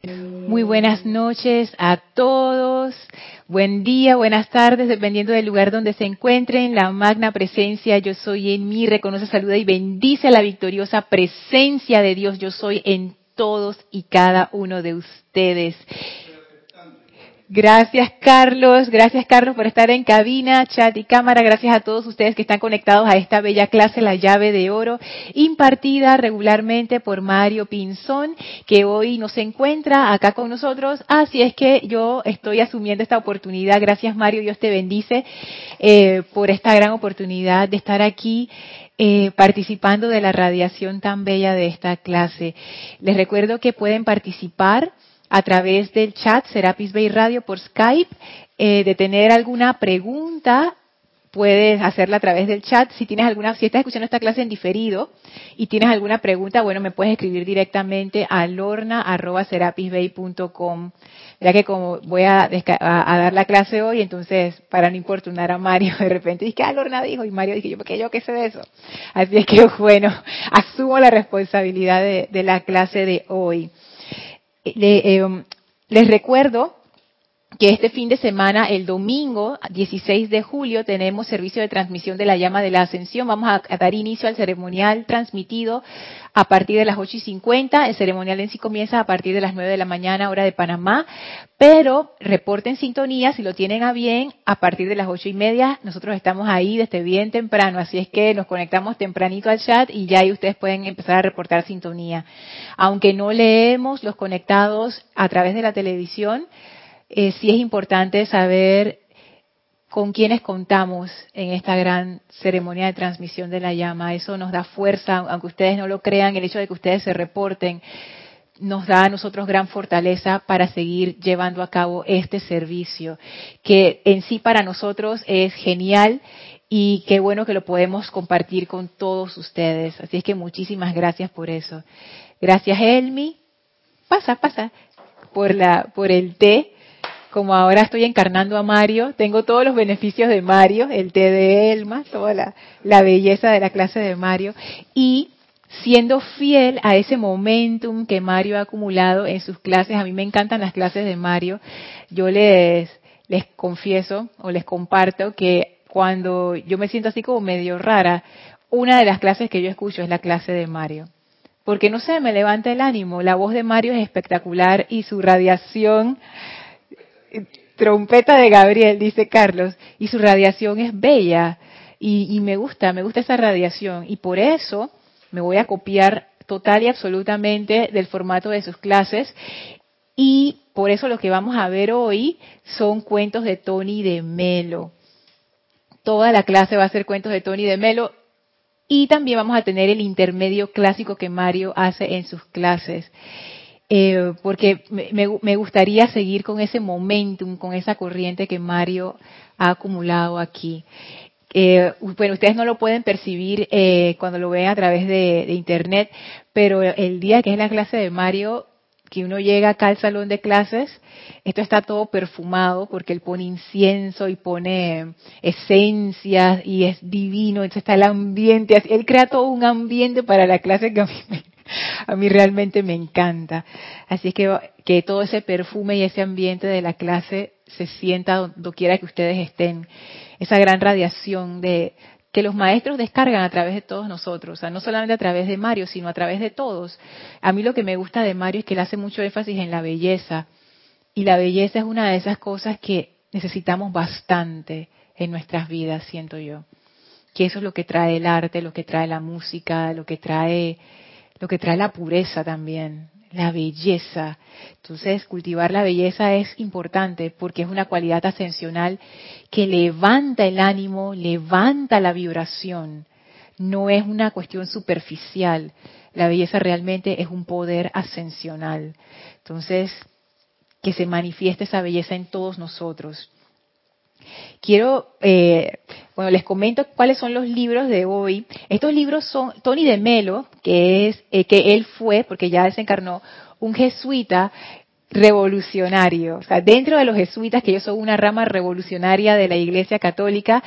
Muy buenas noches a todos. Buen día, buenas tardes, dependiendo del lugar donde se encuentren. La magna presencia yo soy en mí, reconoce, saluda y bendice la victoriosa presencia de Dios yo soy en todos y cada uno de ustedes. Gracias Carlos, gracias Carlos por estar en cabina, chat y cámara. Gracias a todos ustedes que están conectados a esta bella clase, la llave de oro, impartida regularmente por Mario Pinzón, que hoy no se encuentra acá con nosotros. Así es que yo estoy asumiendo esta oportunidad. Gracias Mario, Dios te bendice eh, por esta gran oportunidad de estar aquí eh, participando de la radiación tan bella de esta clase. Les recuerdo que pueden participar a través del chat Serapis Bay Radio por Skype. Eh, de tener alguna pregunta, puedes hacerla a través del chat. Si tienes alguna, si estás escuchando esta clase en diferido y tienes alguna pregunta, bueno, me puedes escribir directamente a lorna@serapisbay.com. Ya que como voy a, dar la clase hoy, entonces para no importunar a Mario, de repente dije, ah, Lorna dijo y Mario dije yo, porque yo qué sé de eso. Así es que bueno, asumo la responsabilidad de la clase de hoy. Eh, les recuerdo que este fin de semana, el domingo 16 de julio, tenemos servicio de transmisión de la llama de la ascensión. Vamos a, dar inicio al ceremonial transmitido a partir de las 8 y 50. El ceremonial en sí comienza a partir de las 9 de la mañana, hora de Panamá. Pero reporten sintonía si lo tienen a bien a partir de las ocho y media. Nosotros estamos ahí desde bien temprano, así es que nos conectamos tempranito al chat y ya ahí ustedes pueden empezar a reportar sintonía. Aunque no leemos los conectados a través de la televisión, eh, sí es importante saber con quiénes contamos en esta gran ceremonia de transmisión de la llama. Eso nos da fuerza, aunque ustedes no lo crean, el hecho de que ustedes se reporten nos da a nosotros gran fortaleza para seguir llevando a cabo este servicio, que en sí para nosotros es genial y qué bueno que lo podemos compartir con todos ustedes. Así es que muchísimas gracias por eso. Gracias, Elmi. Pasa, pasa por la por el té como ahora estoy encarnando a Mario, tengo todos los beneficios de Mario, el té de Elma, toda la, belleza de la clase de Mario, y siendo fiel a ese momentum que Mario ha acumulado en sus clases, a mí me encantan las clases de Mario, yo les, les confieso o les comparto que cuando yo me siento así como medio rara, una de las clases que yo escucho es la clase de Mario. Porque no sé, me levanta el ánimo. La voz de Mario es espectacular y su radiación trompeta de Gabriel, dice Carlos, y su radiación es bella y, me gusta, me gusta esa radiación y por eso me voy a copiar total y absolutamente del formato de sus clases y por eso lo que vamos a ver hoy son cuentos de Tony de Melo. Toda la clase va a ser cuentos de Tony de Melo y también vamos a tener el intermedio clásico que Mario hace en sus clases. Eh, porque me, gustaría seguir con ese momentum, con esa corriente que Mario ha acumulado aquí. Eh, bueno, ustedes no lo pueden percibir eh, cuando lo ven a través de, internet, pero el día que es la clase de Mario, que uno llega acá al salón de clases, esto está todo perfumado porque él pone incienso y pone esencias y es divino, entonces está el ambiente, él crea todo un ambiente para la clase que a mí me, a mí realmente me encanta. Así que, que todo ese perfume y ese ambiente de la clase se sienta donde quiera que ustedes estén. Esa gran radiación de que los maestros descargan a través de todos nosotros, o sea, no solamente a través de Mario, sino a través de todos. A mí lo que me gusta de Mario es que él hace mucho énfasis en la belleza. Y la belleza es una de esas cosas que necesitamos bastante en nuestras vidas, siento yo. Que eso es lo que trae el arte, lo que trae la música, lo que trae lo que trae la pureza también, la belleza. Entonces, cultivar la belleza es importante porque es una cualidad ascensional que levanta el ánimo, levanta la vibración. No es una cuestión superficial. La belleza realmente es un poder ascensional. Entonces, que se manifieste esa belleza en todos nosotros. Quiero, eh, bueno, les comento cuáles son los libros de hoy. Estos libros son Tony de Melo, que es eh, que él fue, porque ya desencarnó, un jesuita revolucionario. O sea, dentro de los jesuitas, que ellos son una rama revolucionaria de la Iglesia Católica,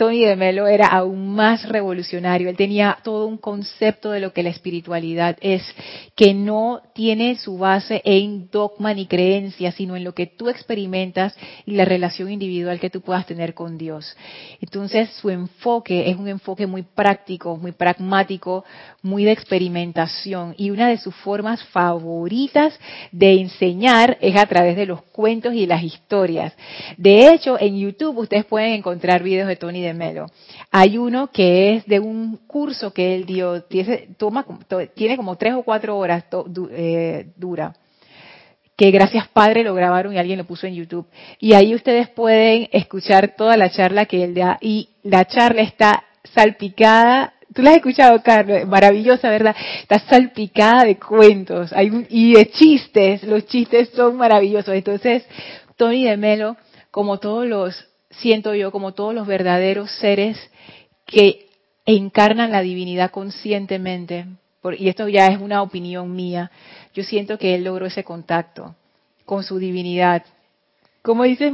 Tony de Melo era aún más revolucionario. Él tenía todo un concepto de lo que la espiritualidad es, que no tiene su base en dogma ni creencia, sino en lo que tú experimentas y la relación individual que tú puedas tener con Dios. Entonces, su enfoque es un enfoque muy práctico, muy pragmático, muy de experimentación. Y una de sus formas favoritas de enseñar es a través de los cuentos y las historias. De hecho, en YouTube ustedes pueden encontrar videos de Tony de Melo. Hay uno que es de un curso que él dio, toma, tiene como tres o cuatro horas eh, dura que gracias Padre lo grabaron y alguien lo puso en YouTube. Y ahí ustedes pueden escuchar toda la charla que él da. Y la charla está salpicada. Tú la has escuchado, Carlos, maravillosa, ¿verdad? Está salpicada de cuentos y de chistes. Los chistes son maravillosos. Entonces, Tony de Melo, como todos los siento yo como todos los verdaderos seres que encarnan la divinidad conscientemente, y esto ya es una opinión mía, yo siento que él logró ese contacto con su divinidad. ¿Cómo dices,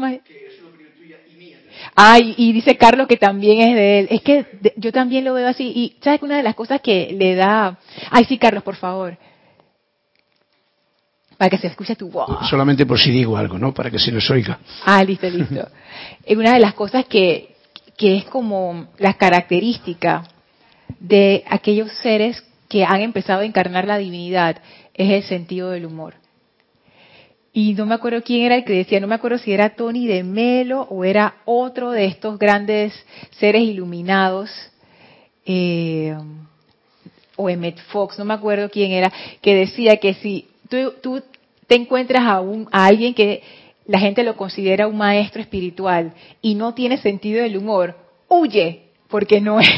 Ay, y dice Carlos que también es de él. Es que yo también lo veo así. Y sabes que una de las cosas que le da... Ay, sí, Carlos, por favor. Para que se escuche tu voz. Solamente por si digo algo, ¿no? Para que se nos oiga. Ah, listo, listo. es una de las cosas que, que es como la característica de aquellos seres que han empezado a encarnar la divinidad, es el sentido del humor. Y no me acuerdo quién era el que decía, no me acuerdo si era Tony de Melo o era otro de estos grandes seres iluminados, eh, o Emmet Fox, no me acuerdo quién era, que decía que si tú, te encuentras a, un, a alguien que la gente lo considera un maestro espiritual y no tiene sentido del humor, huye, porque no es.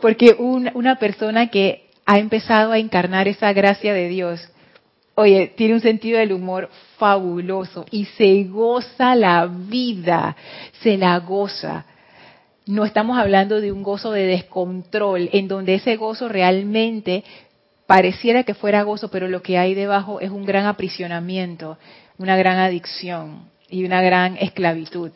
Porque una persona que ha empezado a encarnar esa gracia de Dios, oye, tiene un sentido del humor fabuloso y se goza la vida, se la goza. No estamos hablando de un gozo de descontrol, en donde ese gozo realmente pareciera que fuera gozo, pero lo que hay debajo es un gran aprisionamiento, una gran adicción y una gran esclavitud.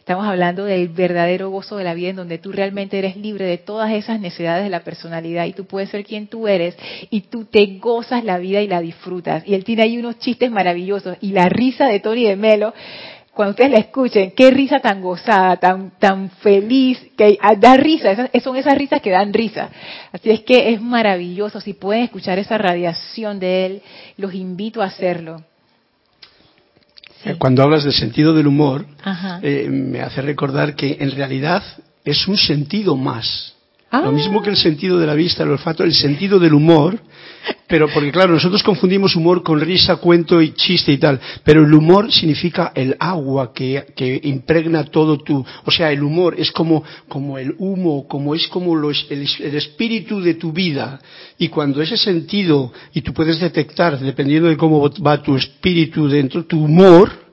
Estamos hablando del verdadero gozo de la vida en donde tú realmente eres libre de todas esas necesidades de la personalidad y tú puedes ser quien tú eres y tú te gozas la vida y la disfrutas. Y él tiene ahí unos chistes maravillosos y la risa de Tony de Melo cuando ustedes la escuchen, qué risa tan gozada, tan, tan feliz, que da risa, esas, son esas risas que dan risa. Así es que es maravilloso, si pueden escuchar esa radiación de él, los invito a hacerlo. Cuando hablas del sentido del humor, eh, me hace recordar que en realidad es un sentido más. Lo mismo que el sentido de la vista, el olfato, el sentido del humor pero porque claro, nosotros confundimos humor con risa, cuento y chiste y tal, pero el humor significa el agua que, que impregna todo tu, o sea, el humor es como, como el humo, como es como los, el, espíritu de tu vida. Y cuando ese sentido, y tú puedes detectar, dependiendo de cómo va tu espíritu dentro, tu humor,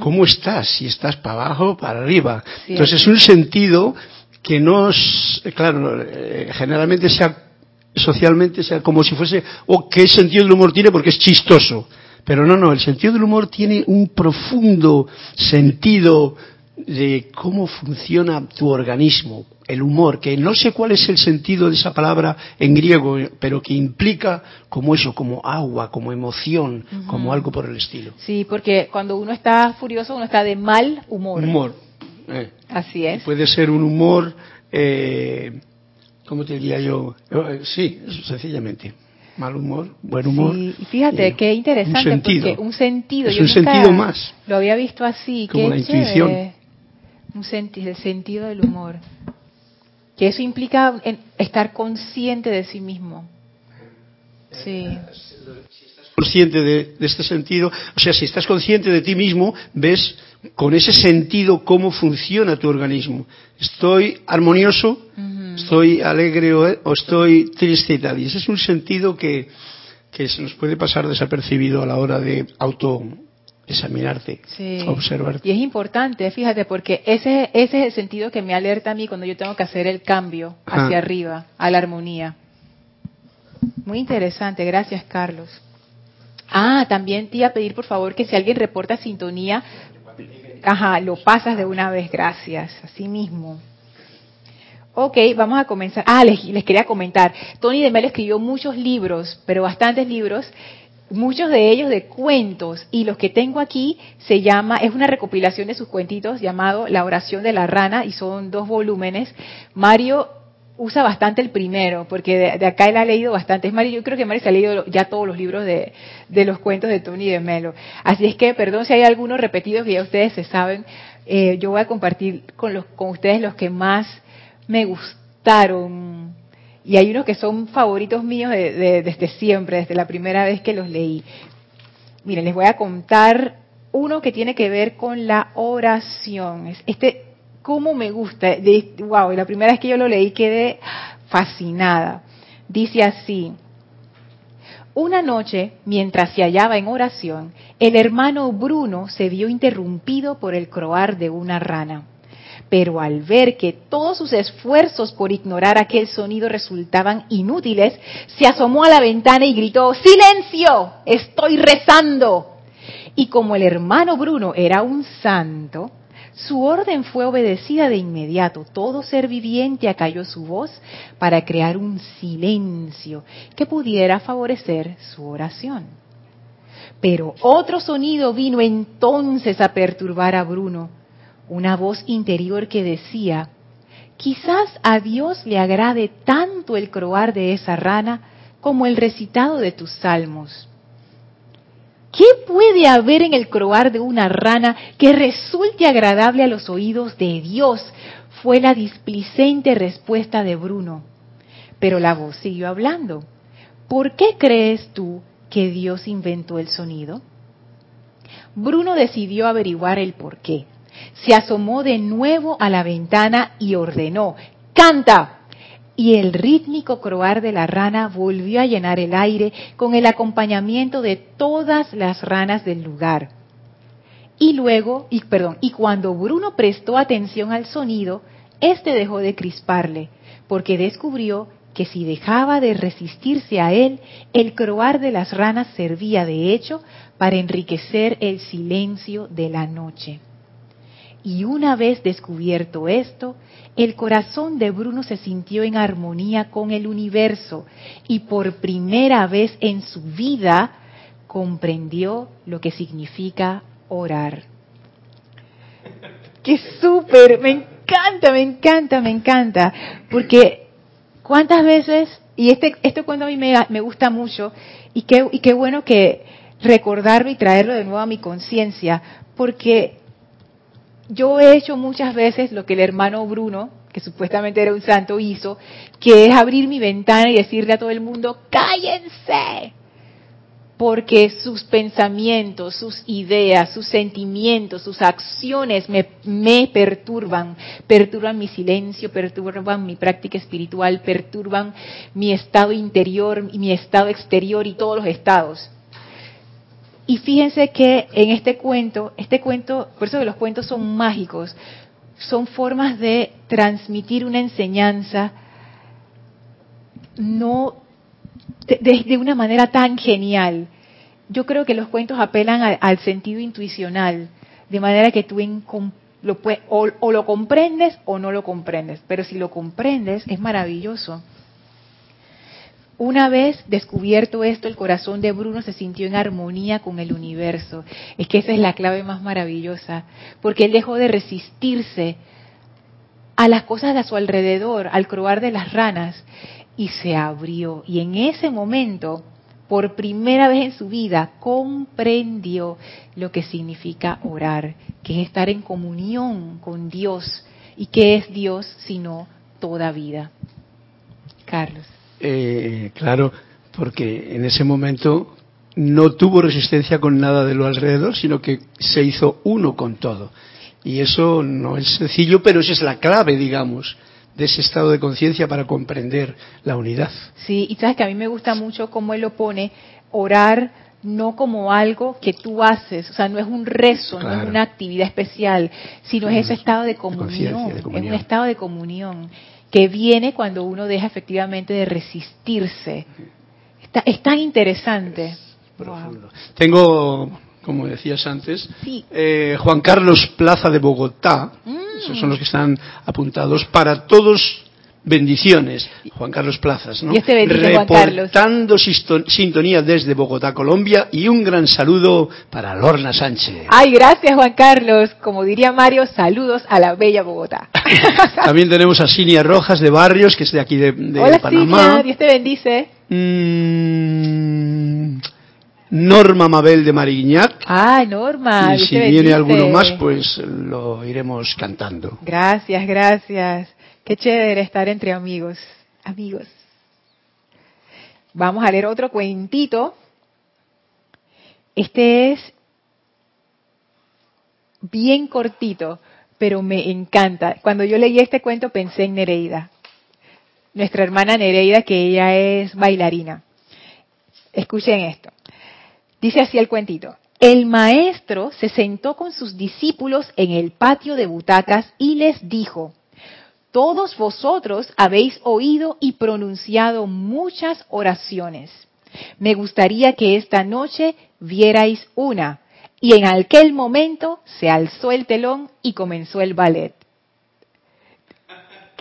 cómo estás, si estás para abajo, para arriba. Entonces es un sentido que nos, claro, eh, generalmente se ha socialmente sea como si fuese, o oh, qué sentido del humor tiene porque es chistoso. Pero no, no, el sentido del humor tiene un profundo sentido de cómo funciona tu organismo, el humor, que no sé cuál es el sentido de esa palabra en griego, pero que implica como eso, como agua, como emoción, como algo por el estilo. Sí, porque cuando uno está furioso, uno está de mal humor. Humor. Eh. Así es. Puede ser un humor eh, ¿cómo te diría yo? Eh, sí, sencillamente. Mal humor, buen humor. Sí, fíjate, qué interesante, un sentido. porque un sentido. Es un sentido más. Lo había visto así. Como la intuición. Un sentido, el sentido del humor. Que eso implica estar consciente de sí mismo. Sí. Consciente de, de este sentido, o sea, si estás consciente de ti mismo, ves con ese sentido cómo funciona tu organismo. Estoy armonioso, estoy alegre o, estoy triste y tal. Y ese es un sentido que, se nos puede pasar desapercibido a la hora de auto examinarte, observarte. Y es importante, fíjate, porque ese, ese es el sentido que me alerta a mí cuando yo tengo que hacer el cambio hacia arriba, a la armonía. Muy interesante, gracias Carlos. Ah, también te iba a pedir por favor que si alguien reporta sintonía, ajá, lo pasas de una vez, gracias, así mismo. Ok, vamos a comenzar. Ah, les, les quería comentar. Tony de Melo escribió muchos libros, pero bastantes libros, muchos de ellos de cuentos. Y los que tengo aquí se llama, es una recopilación de sus cuentitos llamado La oración de la rana y son dos volúmenes. Mario usa bastante el primero, porque de, acá él ha leído bastante. Es Mario, yo creo que Mario se ha leído ya todos los libros de, los cuentos de Tony de Melo. Así es que, perdón si hay algunos repetidos que ya ustedes se saben, eh, yo voy a compartir con, los, con ustedes los que más me gustaron. Y hay unos que son favoritos míos desde siempre, desde la primera vez que los leí. Miren, les voy a contar uno que tiene que ver con la oración. Este cómo me gusta. De, wow, la primera vez que yo lo leí quedé fascinada. Dice así. Una noche, mientras se hallaba en oración, el hermano Bruno se vio interrumpido por el croar de una rana. Pero al ver que todos sus esfuerzos por ignorar aquel sonido resultaban inútiles, se asomó a la ventana y gritó, ¡Silencio! Estoy rezando. Y como el hermano Bruno era un santo, su orden fue obedecida de inmediato. Todo ser viviente acalló su voz para crear un silencio que pudiera favorecer su oración. Pero otro sonido vino entonces a perturbar a Bruno, una voz interior que decía, quizás a Dios le agrade tanto el croar de esa rana como el recitado de tus salmos. ¿Qué puede haber en el croar de una rana que resulte agradable a los oídos de Dios? Fue la displicente respuesta de Bruno. Pero la voz siguió hablando. ¿Por qué crees tú que Dios inventó el sonido? Bruno decidió averiguar el por qué. Se asomó de nuevo a la ventana y ordenó, ¡Canta! Y el rítmico croar de la rana volvió a llenar el aire con el acompañamiento de todas las ranas del lugar. Y luego, y perdón, y cuando Bruno prestó atención al sonido, éste dejó de crisparle, porque descubrió que si dejaba de resistirse a él, el croar de las ranas servía de hecho para enriquecer el silencio de la noche. Y una vez descubierto esto, el corazón de Bruno se sintió en armonía con el universo y por primera vez en su vida comprendió lo que significa orar. ¡Qué súper! Me encanta, me encanta, me encanta. Porque cuántas veces, y este, este cuento a mí me, me gusta mucho, y qué, y qué bueno que recordarlo y traerlo de nuevo a mi conciencia, porque yo he hecho muchas veces lo que el hermano Bruno, que supuestamente era un santo, hizo, que es abrir mi ventana y decirle a todo el mundo, cállense, porque sus pensamientos, sus ideas, sus sentimientos, sus acciones me, me, perturban, perturban mi silencio, perturban mi práctica espiritual, perturban mi estado interior y mi estado exterior y todos los estados. Y fíjense que en este cuento, este cuento, por eso que los cuentos son mágicos, son formas de transmitir una enseñanza no de, una manera tan genial. Yo creo que los cuentos apelan al, sentido intuicional, de manera que tú lo o lo comprendes o no lo comprendes, pero si lo comprendes es maravilloso. Una vez descubierto esto, el corazón de Bruno se sintió en armonía con el universo. Es que esa es la clave más maravillosa, porque él dejó de resistirse a las cosas de a su alrededor, al croar de las ranas, y se abrió. Y en ese momento, por primera vez en su vida, comprendió lo que significa orar, que es estar en comunión con Dios. ¿Y qué es Dios sino toda vida? Carlos. Eh, claro, porque en ese momento no tuvo resistencia con nada de lo alrededor, sino que se hizo uno con todo. Y eso no es sencillo, pero esa es la clave, digamos, de ese estado de conciencia para comprender la unidad. Sí, y sabes que a mí me gusta mucho cómo él lo pone, orar no como algo que tú haces, o sea, no es un rezo, no es una actividad especial, sino es ese estado de comunión, es un estado de comunión que viene cuando uno deja efectivamente de resistirse. es tan interesante. Tengo, como decías antes, eh, Juan Carlos Plaza de Bogotá, mm. esos son los que están apuntados, para todos Bendiciones, Juan Carlos Plazas, ¿no? Dios te bendice, Juan. Reportando sintonía desde Bogotá, Colombia, y un gran saludo para Lorna Sánchez. Ay, gracias, Juan Carlos. Como diría Mario, saludos a la bella Bogotá. También tenemos a Sinia Rojas de Barrios, que es de aquí de, de Hola, Panamá. Dios te bendice. Mm, Norma Mabel de Mariñac. Ah, Norma. Y si viene alguno más, pues lo iremos cantando. Gracias, gracias. Qué chévere estar entre amigos. Amigos. Vamos a leer otro cuentito. Este es bien cortito, pero me encanta. Cuando yo leí este cuento pensé en Nereida, nuestra hermana Nereida, que ella es bailarina. Escuchen esto. Dice así el cuentito. El maestro se sentó con sus discípulos en el patio de butacas y les dijo, todos vosotros habéis oído y pronunciado muchas oraciones. Me gustaría que esta noche vierais una. Y en aquel momento se alzó el telón y comenzó el ballet.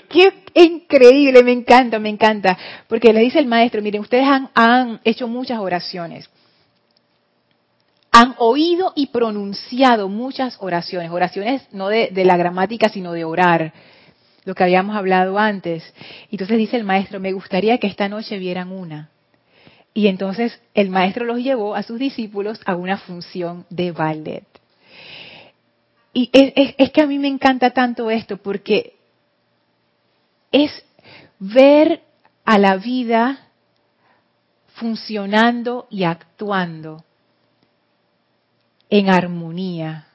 Qué increíble, me encanta, me encanta. Porque le dice el maestro, miren, ustedes han, hecho muchas oraciones. Han oído y pronunciado muchas oraciones. Oraciones no de la gramática, sino de orar lo que habíamos hablado antes. Entonces dice el maestro, me gustaría que esta noche vieran una. Y entonces el maestro los llevó a sus discípulos a una función de ballet. Y es, que a mí me encanta tanto esto porque es ver a la vida funcionando y actuando en armonía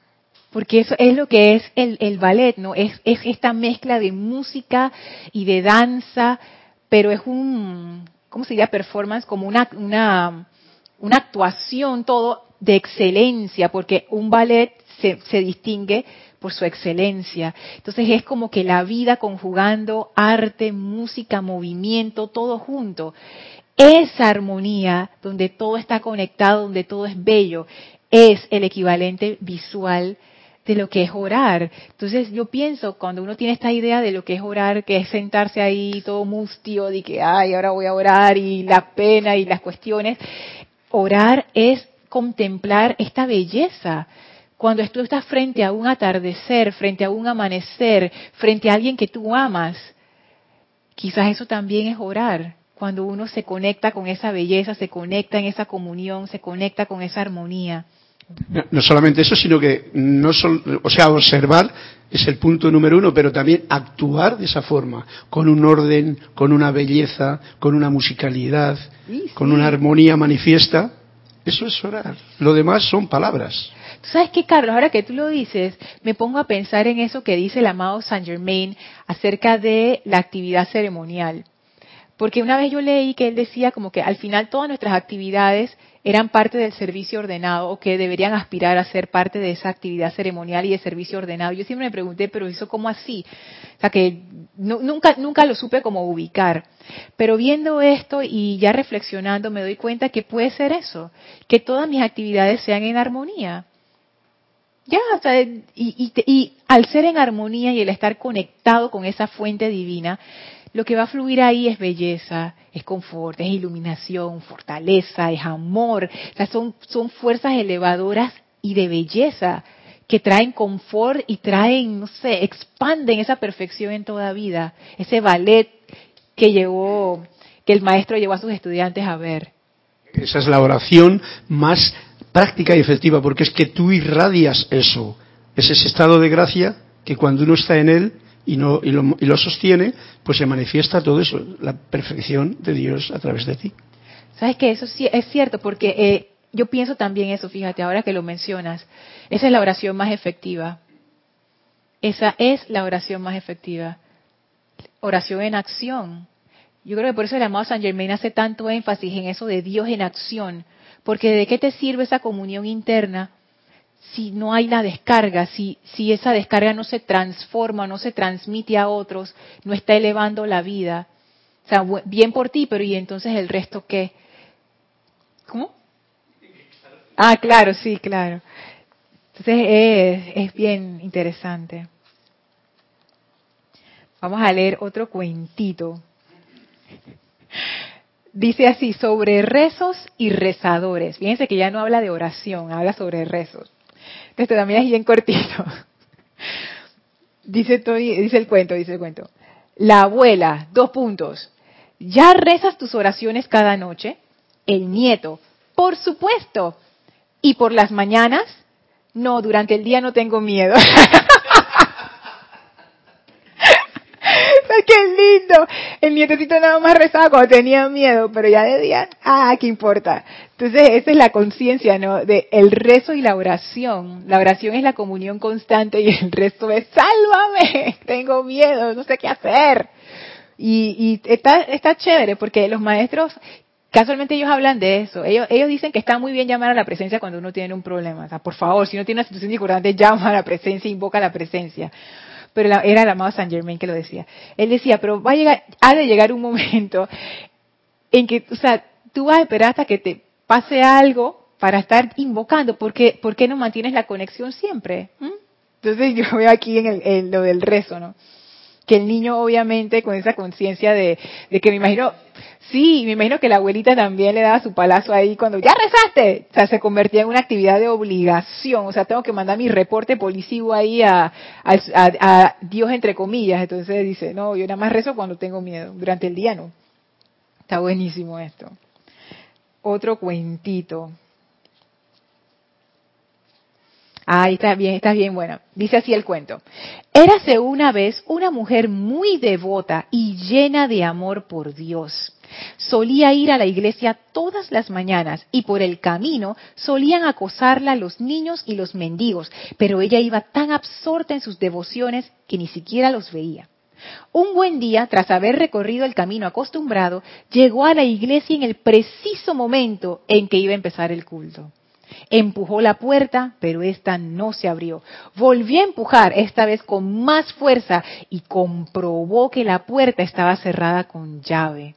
porque eso es lo que es el, ballet, ¿no? Es, esta mezcla de música y de danza, pero es un, ¿cómo se diría? Performance, como una, una, una actuación todo de excelencia, porque un ballet se, se distingue por su excelencia. Entonces es como que la vida conjugando arte, música, movimiento, todo junto. Esa armonía donde todo está conectado, donde todo es bello, es el equivalente visual de lo que es orar. Entonces yo pienso, cuando uno tiene esta idea de lo que es orar, que es sentarse ahí todo mustio, de que, ay, ahora voy a orar y la pena y las cuestiones, orar es contemplar esta belleza. Cuando tú estás frente a un atardecer, frente a un amanecer, frente a alguien que tú amas, quizás eso también es orar. Cuando uno se conecta con esa belleza, se conecta en esa comunión, se conecta con esa armonía. No, solamente eso, sino que no o sea, observar es el punto número uno, pero también actuar de esa forma, con un orden, con una belleza, con una musicalidad, con una armonía manifiesta. Eso es orar. Lo demás son palabras. ¿Tú sabes qué, Carlos? Ahora que tú lo dices, me pongo a pensar en eso que dice el amado Saint Germain acerca de la actividad ceremonial. Porque una vez yo leí que él decía como que al final todas nuestras actividades eran parte del servicio ordenado o que deberían aspirar a ser parte de esa actividad ceremonial y de servicio ordenado. Yo siempre me pregunté, pero eso cómo así? O sea que nunca nunca lo supe cómo ubicar. Pero viendo esto y ya reflexionando me doy cuenta que puede ser eso, que todas mis actividades sean en armonía. Ya, o sea, y, y al ser en armonía y el estar conectado con esa fuente divina, lo que va a fluir ahí es belleza, es confort, es iluminación, fortaleza, es amor. son, son fuerzas elevadoras y de belleza que traen confort y traen, no sé, expanden esa perfección en toda vida. Ese ballet que llevó, que el maestro llevó a sus estudiantes a ver. Esa es la oración más práctica y efectiva, porque es que tú irradias eso. Es ese estado de gracia que cuando uno está en él, y, no, y, lo, y lo sostiene, pues se manifiesta todo eso, la perfección de Dios a través de ti. Sabes que eso sí es cierto, porque eh, yo pienso también eso, fíjate, ahora que lo mencionas, esa es la oración más efectiva. Esa es la oración más efectiva. Oración en acción. Yo creo que por eso el amado San Germain hace tanto énfasis en eso de Dios en acción, porque ¿de qué te sirve esa comunión interna si no hay la descarga, si, si esa descarga no se transforma, no se transmite a otros, no está elevando la vida. O sea, bien por ti, pero ¿y entonces el resto qué? ¿Cómo? Ah, claro, sí, claro. Entonces es, es bien interesante. Vamos a leer otro cuentito. Dice así, sobre rezos y rezadores. Fíjense que ya no habla de oración, habla sobre rezos. Esto también es bien cortito. Dice, dice el cuento, dice el cuento. La abuela, dos puntos. ¿Ya rezas tus oraciones cada noche? El nieto, por supuesto. ¿Y por las mañanas? No, durante el día no tengo miedo. El nietecito nada más rezaba cuando tenía miedo, pero ya de día, ah, ¿qué importa? Entonces, esa es la conciencia, ¿no? De el rezo y la oración. La oración es la comunión constante y el rezo es, sálvame, tengo miedo, no sé qué hacer. Y, y está, está chévere porque los maestros casualmente ellos hablan de eso. Ellos, ellos dicen que está muy bien llamar a la presencia cuando uno tiene un problema. O sea, por favor, si uno tiene una situación discordante, llama a la presencia, invoca a la presencia pero era el amado Saint Germain que lo decía. Él decía, pero va a llegar, ha de llegar un momento en que, o sea, tú vas a esperar hasta que te pase algo para estar invocando, porque ¿por qué no mantienes la conexión siempre? ¿Mm? Entonces yo veo aquí en, el, lo del rezo, ¿no? Que el niño obviamente con esa conciencia de, de que me imagino, Sí, me imagino que la abuelita también le daba su palazo ahí cuando ya rezaste. O sea, se convertía en una actividad de obligación. O sea, tengo que mandar mi reporte policivo ahí a, a, Dios entre comillas. Entonces dice, no, yo nada más rezo cuando tengo miedo. Durante el día no. Está buenísimo esto. Otro cuentito. Ahí está bien, está bien bueno. Dice así el cuento. Érase una vez una mujer muy devota y llena de amor por Dios. Solía ir a la iglesia todas las mañanas y por el camino solían acosarla los niños y los mendigos, pero ella iba tan absorta en sus devociones que ni siquiera los veía. Un buen día, tras haber recorrido el camino acostumbrado, llegó a la iglesia en el preciso momento en que iba a empezar el culto. Empujó la puerta, pero esta no se abrió. Volvió a empujar, esta vez con más fuerza, y comprobó que la puerta estaba cerrada con llave.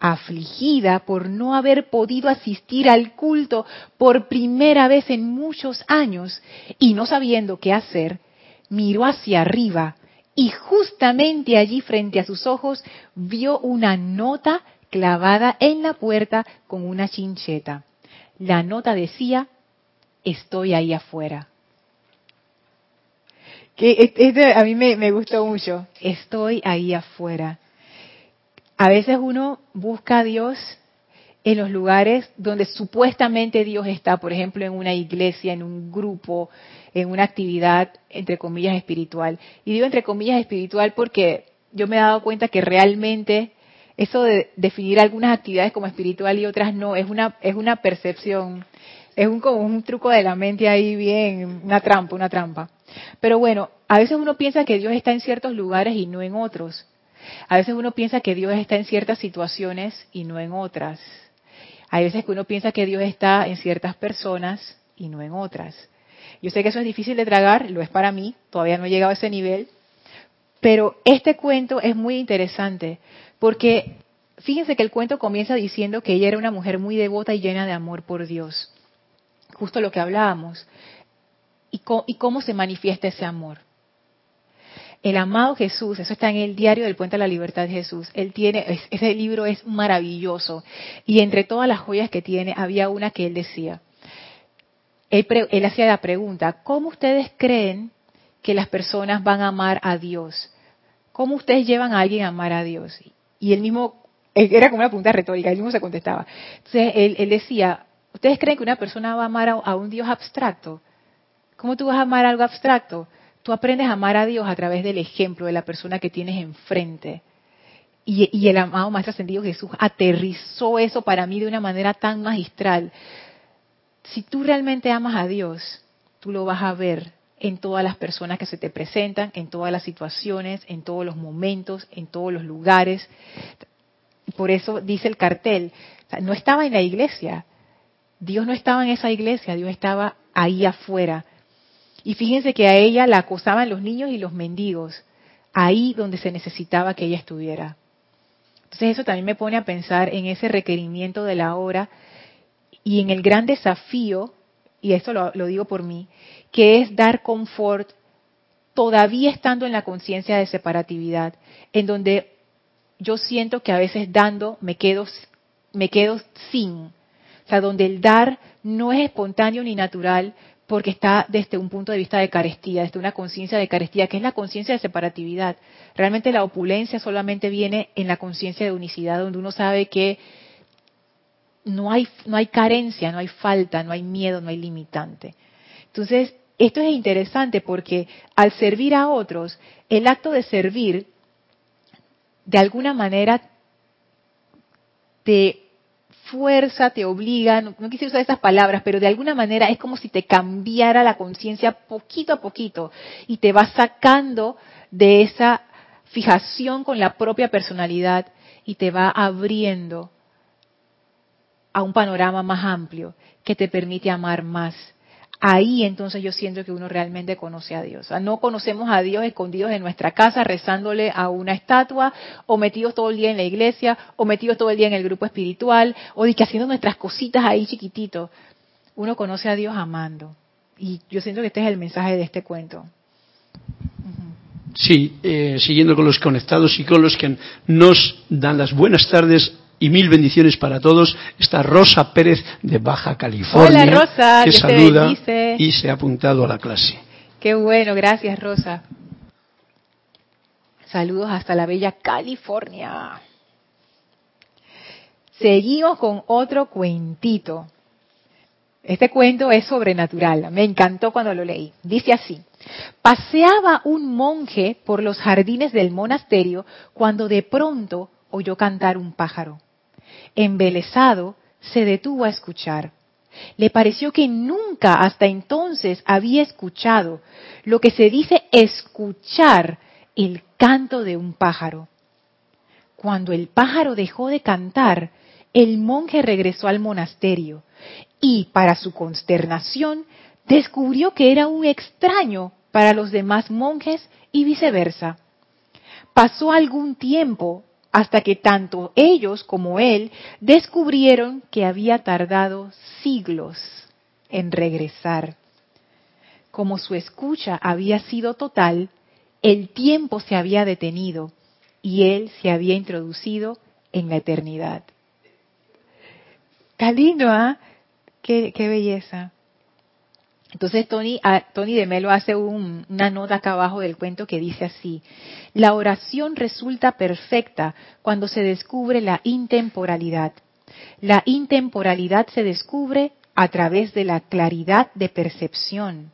Afligida por no haber podido asistir al culto por primera vez en muchos años y no sabiendo qué hacer, miró hacia arriba y justamente allí frente a sus ojos vio una nota clavada en la puerta con una chincheta la nota decía, estoy ahí afuera. Que a mí me, me gustó mucho, estoy ahí afuera. A veces uno busca a Dios en los lugares donde supuestamente Dios está, por ejemplo, en una iglesia, en un grupo, en una actividad, entre comillas, espiritual. Y digo entre comillas espiritual porque yo me he dado cuenta que realmente eso de definir algunas actividades como espiritual y otras no, es una, es una percepción, es un, como un truco de la mente ahí bien, una trampa, una trampa. Pero bueno, a veces uno piensa que Dios está en ciertos lugares y no en otros. A veces uno piensa que Dios está en ciertas situaciones y no en otras. Hay veces que uno piensa que Dios está en ciertas personas y no en otras. Yo sé que eso es difícil de tragar, lo es para mí, todavía no he llegado a ese nivel, pero este cuento es muy interesante porque fíjense que el cuento comienza diciendo que ella era una mujer muy devota y llena de amor por Dios. Justo lo que hablábamos. ¿Y cómo, se manifiesta ese amor? El amado Jesús, eso está en el diario del Puente a la Libertad de Jesús. Él tiene, ese libro es maravilloso. Y entre todas las joyas que tiene, había una que él decía. Él, él hacía la pregunta, ¿cómo ustedes creen que las personas van a amar a Dios? ¿Cómo ustedes llevan a alguien a amar a Dios? Y él mismo, era como una pregunta retórica, él mismo se contestaba. Entonces él, decía, ¿ustedes creen que una persona va a amar a, un Dios abstracto? ¿Cómo tú vas a amar algo abstracto? Tú aprendes a amar a Dios a través del ejemplo de la persona que tienes enfrente. Y, y, el amado Maestro Ascendido Jesús aterrizó eso para mí de una manera tan magistral. Si tú realmente amas a Dios, tú lo vas a ver en todas las personas que se te presentan, en todas las situaciones, en todos los momentos, en todos los lugares. Por eso dice el cartel, no estaba en la iglesia, Dios no estaba en esa iglesia, Dios estaba ahí afuera. Y fíjense que a ella la acosaban los niños y los mendigos, ahí donde se necesitaba que ella estuviera. Entonces eso también me pone a pensar en ese requerimiento de la hora y en el gran desafío, y esto lo, digo por mí, que es dar confort todavía estando en la conciencia de separatividad, en donde yo siento que a veces dando me quedo, me quedo sin. O sea, donde el dar no es espontáneo ni natural porque está desde un punto de vista de carestía, desde una conciencia de carestía, que es la conciencia de separatividad. Realmente la opulencia solamente viene en la conciencia de unicidad, donde uno sabe que no hay, no hay carencia, no hay falta, no hay miedo, no hay limitante. Entonces, esto es interesante porque al servir a otros, el acto de servir, de alguna manera, te fuerza, te obliga, no, quisiera usar esas palabras, pero de alguna manera es como si te cambiara la conciencia poquito a poquito y te va sacando de esa fijación con la propia personalidad y te va abriendo a un panorama más amplio que te permite amar más. Ahí entonces yo siento que uno realmente conoce a Dios. no conocemos a Dios escondidos en nuestra casa rezándole a una estatua o metidos todo el día en la iglesia o metidos todo el día en el grupo espiritual o que haciendo nuestras cositas ahí chiquitito. Uno conoce a Dios amando. Y yo siento que este es el mensaje de este cuento. Sí, eh, siguiendo con los conectados y con los que nos dan las buenas tardes y mil bendiciones para todos. Está Rosa Pérez de Baja California, Hola, Rosa, que saluda y se ha apuntado a la clase. Qué bueno, gracias Rosa. Saludos hasta la bella California. Seguimos con otro cuentito. Este cuento es sobrenatural. Me encantó cuando lo leí. Dice así. Paseaba un monje por los jardines del monasterio cuando de pronto oyó cantar un pájaro. Embelesado, se detuvo a escuchar. Le pareció que nunca hasta entonces había escuchado lo que se dice escuchar el canto de un pájaro. Cuando el pájaro dejó de cantar, el monje regresó al monasterio y, para su consternación, descubrió que era un extraño para los demás monjes y viceversa. Pasó algún tiempo hasta que tanto ellos como él descubrieron que había tardado siglos en regresar. Como su escucha había sido total, el tiempo se había detenido y él se había introducido en la eternidad. Está lindo, ¿ah? Qué belleza. Entonces Tony, ah, Tony de Melo hace una nota acá abajo del cuento que dice así, la oración resulta perfecta cuando se descubre la intemporalidad. La intemporalidad se descubre a través de la claridad de percepción.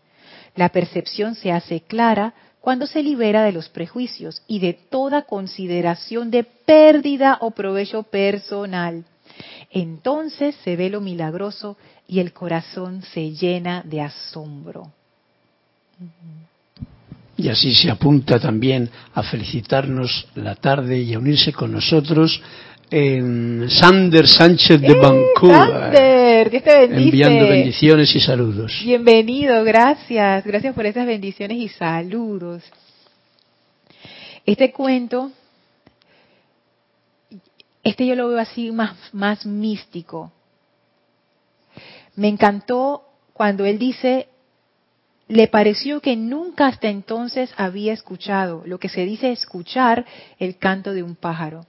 La percepción se hace clara cuando se libera de los prejuicios y de toda consideración de pérdida o provecho personal. Entonces se ve lo milagroso y el corazón se llena de asombro. Y así se apunta también a felicitarnos la tarde y a unirse con nosotros en Sander Sánchez de Vancouver. Sander, Dios te bendice. Enviando bendiciones y saludos. Bienvenido, gracias. Gracias por esas bendiciones y saludos. Este cuento, este yo lo veo así más, más místico. Me encantó cuando él dice, le pareció que nunca hasta entonces había escuchado, lo que se dice escuchar el canto de un pájaro.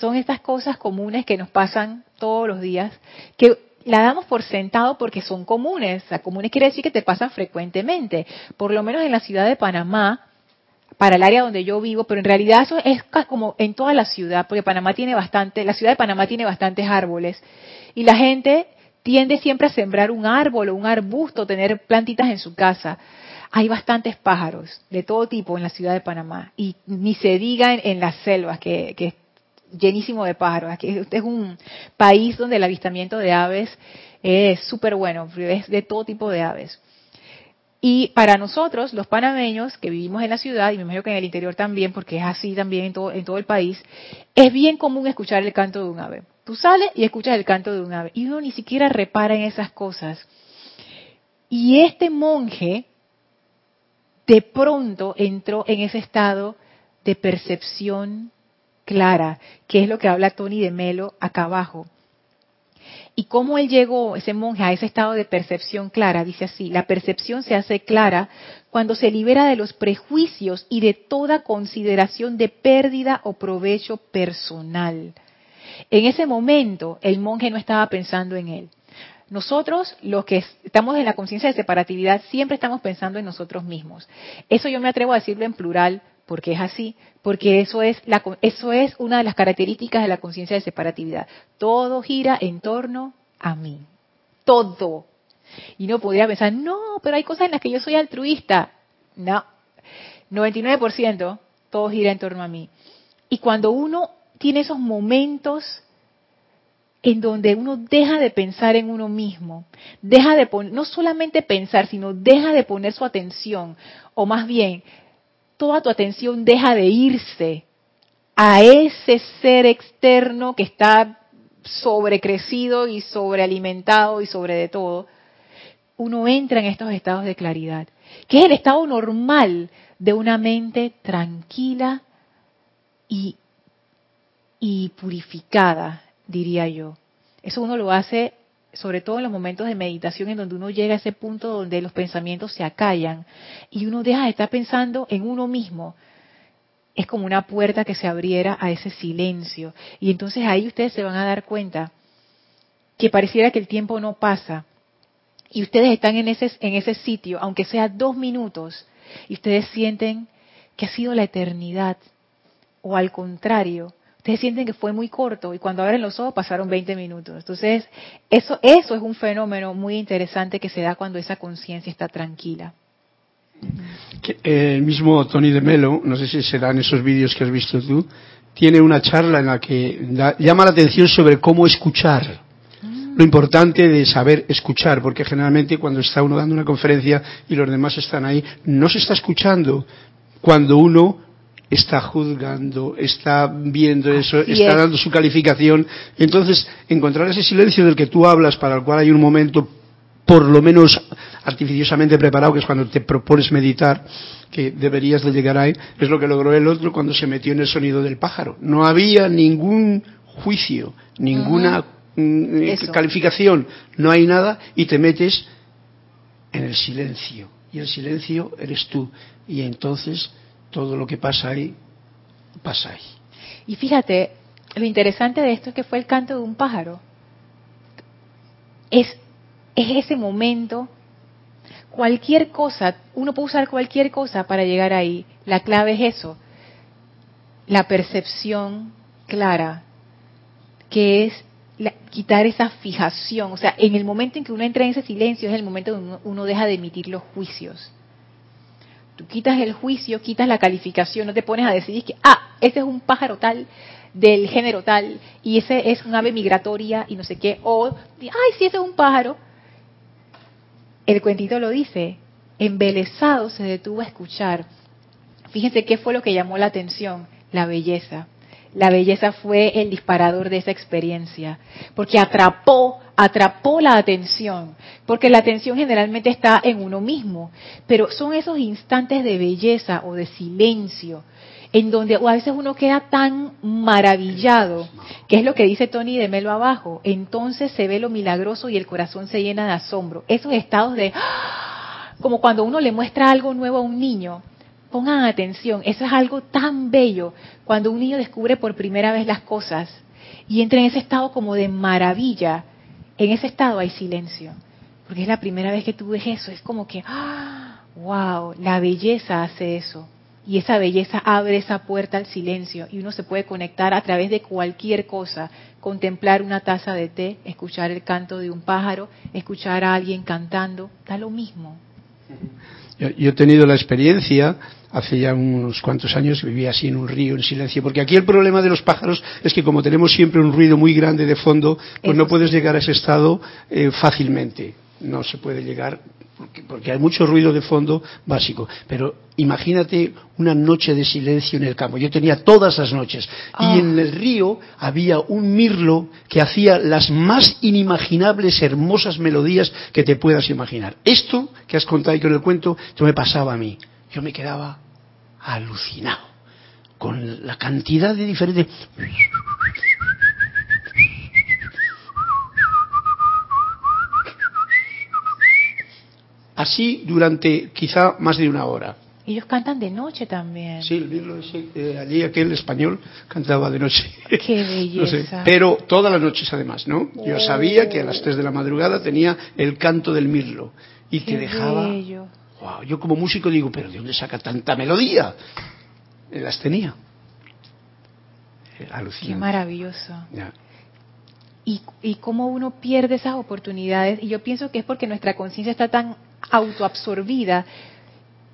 son estas cosas comunes que nos pasan todos los días, que la damos por sentado porque son comunes. O comunes quiere decir que te pasan frecuentemente. Por lo menos en la ciudad de Panamá, para el área donde yo vivo, pero en realidad eso es como en toda la ciudad, porque Panamá tiene bastante, la ciudad de Panamá tiene bastantes árboles y la gente tiende siempre a sembrar un árbol o un arbusto, tener plantitas en su casa. Hay bastantes pájaros de todo tipo en la ciudad de Panamá y ni se diga en, las selvas, que, es llenísimo de pájaros. Aquí es un país donde el avistamiento de aves es súper bueno, es de todo tipo de aves. Y para nosotros, los panameños que vivimos en la ciudad, y me imagino que en el interior también, porque es así también en todo, en todo el país, es bien común escuchar el canto de un ave. Tú sales y escuchas el canto de un ave y uno ni siquiera repara en esas cosas. Y este monje de pronto entró en ese estado de percepción clara, que es lo que habla Tony de Melo acá abajo. ¿Y cómo él llegó, ese monje, a ese estado de percepción clara? Dice así, la percepción se hace clara cuando se libera de los prejuicios y de toda consideración de pérdida o provecho personal. En ese momento, el monje no estaba pensando en él. Nosotros, los que estamos en la conciencia de separatividad, siempre estamos pensando en nosotros mismos. Eso yo me atrevo a decirlo en plural, porque es así, porque eso es, eso es una de las características de la conciencia de separatividad. Todo gira en torno a mí. Todo. Y no podría pensar, no, pero hay cosas en las que yo soy altruista. No. 99% todo gira en torno a mí. Y cuando uno tiene esos momentos en donde uno deja de pensar en uno mismo, deja de poner, no solamente pensar, sino deja de poner su atención, o más bien, toda tu atención deja de irse a ese ser externo que está sobrecrecido y sobrealimentado y sobre de todo, uno entra en estos estados de claridad, que es el estado normal de una mente tranquila y, y purificada, diría yo. Eso uno lo hace sobre todo en los momentos de meditación en donde uno llega a ese punto donde los pensamientos se acallan y uno deja de estar pensando en uno mismo. Es como una puerta que se abriera a ese silencio. Y entonces ahí ustedes se van a dar cuenta que pareciera que el tiempo no pasa. Y ustedes están en ese, en ese sitio, aunque sea dos minutos, y ustedes sienten que ha sido la eternidad. O al contrario, ustedes sienten que fue muy corto y cuando abren los ojos pasaron 20 minutos. Entonces, eso, eso es un fenómeno muy interesante que se da cuando esa conciencia está tranquila. El mismo Tony de Melo, no sé si serán esos vídeos que has visto tú, tiene una charla en la que llama la atención sobre cómo escuchar. Lo importante de saber escuchar, porque generalmente cuando está uno dando una conferencia y los demás están ahí, no se está escuchando cuando uno está juzgando, está viendo eso, está dando su calificación. Entonces, encontrar ese silencio del que tú hablas, para el cual hay un momento por lo menos artificiosamente preparado, que es cuando te propones meditar, que deberías de llegar ahí, es lo que logró el otro cuando se metió en el sonido del pájaro. No había ningún juicio, ninguna mm, calificación, no hay nada y te metes en el silencio. Y el silencio eres tú. Y entonces todo lo que pasa ahí, pasa ahí. Y fíjate, lo interesante de esto es que fue el canto de un pájaro. Es, es ese momento, cualquier cosa, uno puede usar cualquier cosa para llegar ahí. La clave es eso, la percepción clara, que es quitar esa fijación. O sea, en el momento en que uno entra en ese silencio es el momento en que uno deja de emitir los juicios. Tú quitas el juicio, quitas la calificación, no te pones a decidir que, ah, ese es un pájaro tal, del género tal, y ese es un ave migratoria y no sé qué, o, ay, sí, ese es un pájaro. El cuentito lo dice, embelesado se detuvo a escuchar. Fíjense qué fue lo que llamó la atención, la belleza. La belleza fue el disparador de esa experiencia, porque atrapó atrapó la atención, porque la atención generalmente está en uno mismo, pero son esos instantes de belleza o de silencio en donde a veces uno queda tan maravillado, que es lo que dice Tony de Melo abajo, entonces se ve lo milagroso y el corazón se llena de asombro. Esos estados de, ¡ah! como cuando uno le muestra algo nuevo a un niño, pongan atención, eso es algo tan bello, cuando un niño descubre por primera vez las cosas y entra en ese estado como de maravilla, en ese estado hay silencio, porque es la primera vez que tú ves eso, es como que, ¡ah! ¡Wow! La belleza hace eso. Y esa belleza abre esa puerta al silencio y uno se puede conectar a través de cualquier cosa, contemplar una taza de té, escuchar el canto de un pájaro, escuchar a alguien cantando, da lo mismo. Yo, he tenido la experiencia, hace ya unos cuantos años, vivía así en un río, en silencio, porque aquí el problema de los pájaros es que como tenemos siempre un ruido muy grande de fondo, pues no puedes llegar a ese estado eh, fácilmente. No se puede llegar porque, hay mucho ruido de fondo básico. Pero imagínate una noche de silencio en el campo. Yo tenía todas las noches. Y ah. en el río había un mirlo que hacía las más inimaginables, hermosas melodías que te puedas imaginar. Esto que has contado y con el cuento, esto me pasaba a mí. Yo me quedaba alucinado con la, cantidad de diferentes...「así durante quizá más de una hora. Ellos cantan de noche también. Sí, el mirlo, eh, allí aquel español cantaba de noche. Qué belleza. pero todas las noches además, ¿no? Yo sabía que a las 3 de la madrugada tenía el canto del mirlo y que dejaba... Wow, yo como músico digo, pero ¿de dónde saca tanta melodía? Eh, las tenía. Eh, alucinante. Qué maravilloso. Y, y cómo uno pierde esas oportunidades. Y yo pienso que es porque nuestra conciencia está tan autoabsorbida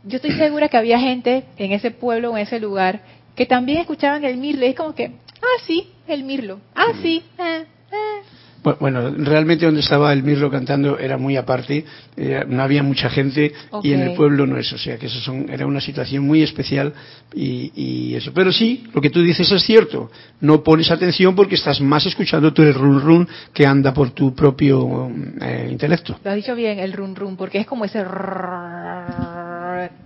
yo estoy segura que había gente en ese pueblo, en ese lugar, que también escuchaban el mirlo. Y es como que, ah, sí, el mirlo. Ah, sí, eh, eh. Bueno, realmente donde estaba el Mirlo cantando era muy aparte, eh, no había mucha gente y en el pueblo no es, o sea que eso son, era una situación muy especial y, eso. Pero sí, lo que tú dices es cierto, no pones atención porque estás más escuchando tú el run run que anda por tu propio intelecto. Lo has dicho bien, el run run, porque es como ese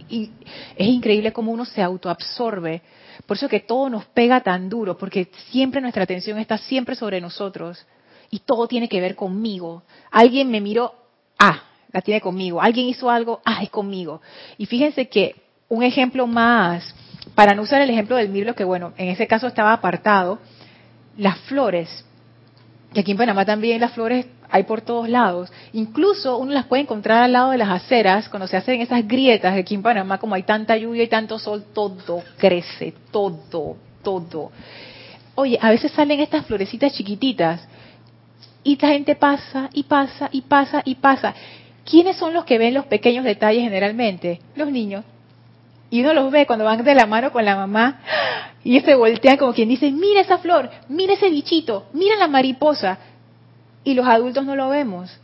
y es increíble cómo uno se autoabsorbe. Por eso que todo nos pega tan duro, porque siempre nuestra atención está siempre sobre nosotros y todo tiene que ver conmigo. Alguien me miró, ah, la tiene conmigo. Alguien hizo algo, ah, es conmigo. Y fíjense que un ejemplo más, para no usar el ejemplo del mirlo, que bueno, en ese caso estaba apartado, las flores. Y aquí en Panamá también las flores hay por todos lados. Incluso uno las puede encontrar al lado de las aceras, cuando se hacen esas grietas. Aquí en Panamá, como hay tanta lluvia y tanto sol, todo crece, todo, todo. Oye, a veces salen estas florecitas chiquititas y la gente pasa y pasa y pasa y pasa. ¿Quiénes son los que ven los pequeños detalles generalmente? Los niños. Y uno los ve cuando van de la mano con la mamá y se voltean como quien dice, mira esa flor, mira ese bichito, mira la mariposa y los adultos no lo vemos,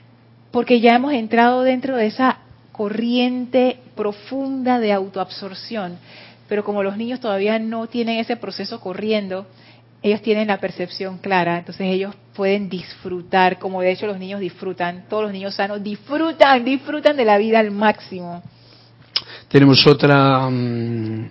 porque ya hemos entrado dentro de esa corriente profunda de autoabsorción. Pero como los niños todavía no tienen ese proceso corriendo, ellos tienen la percepción clara, entonces ellos pueden disfrutar, como de hecho los niños disfrutan, todos los niños sanos disfrutan, disfrutan de la vida al máximo. Tenemos otra mm,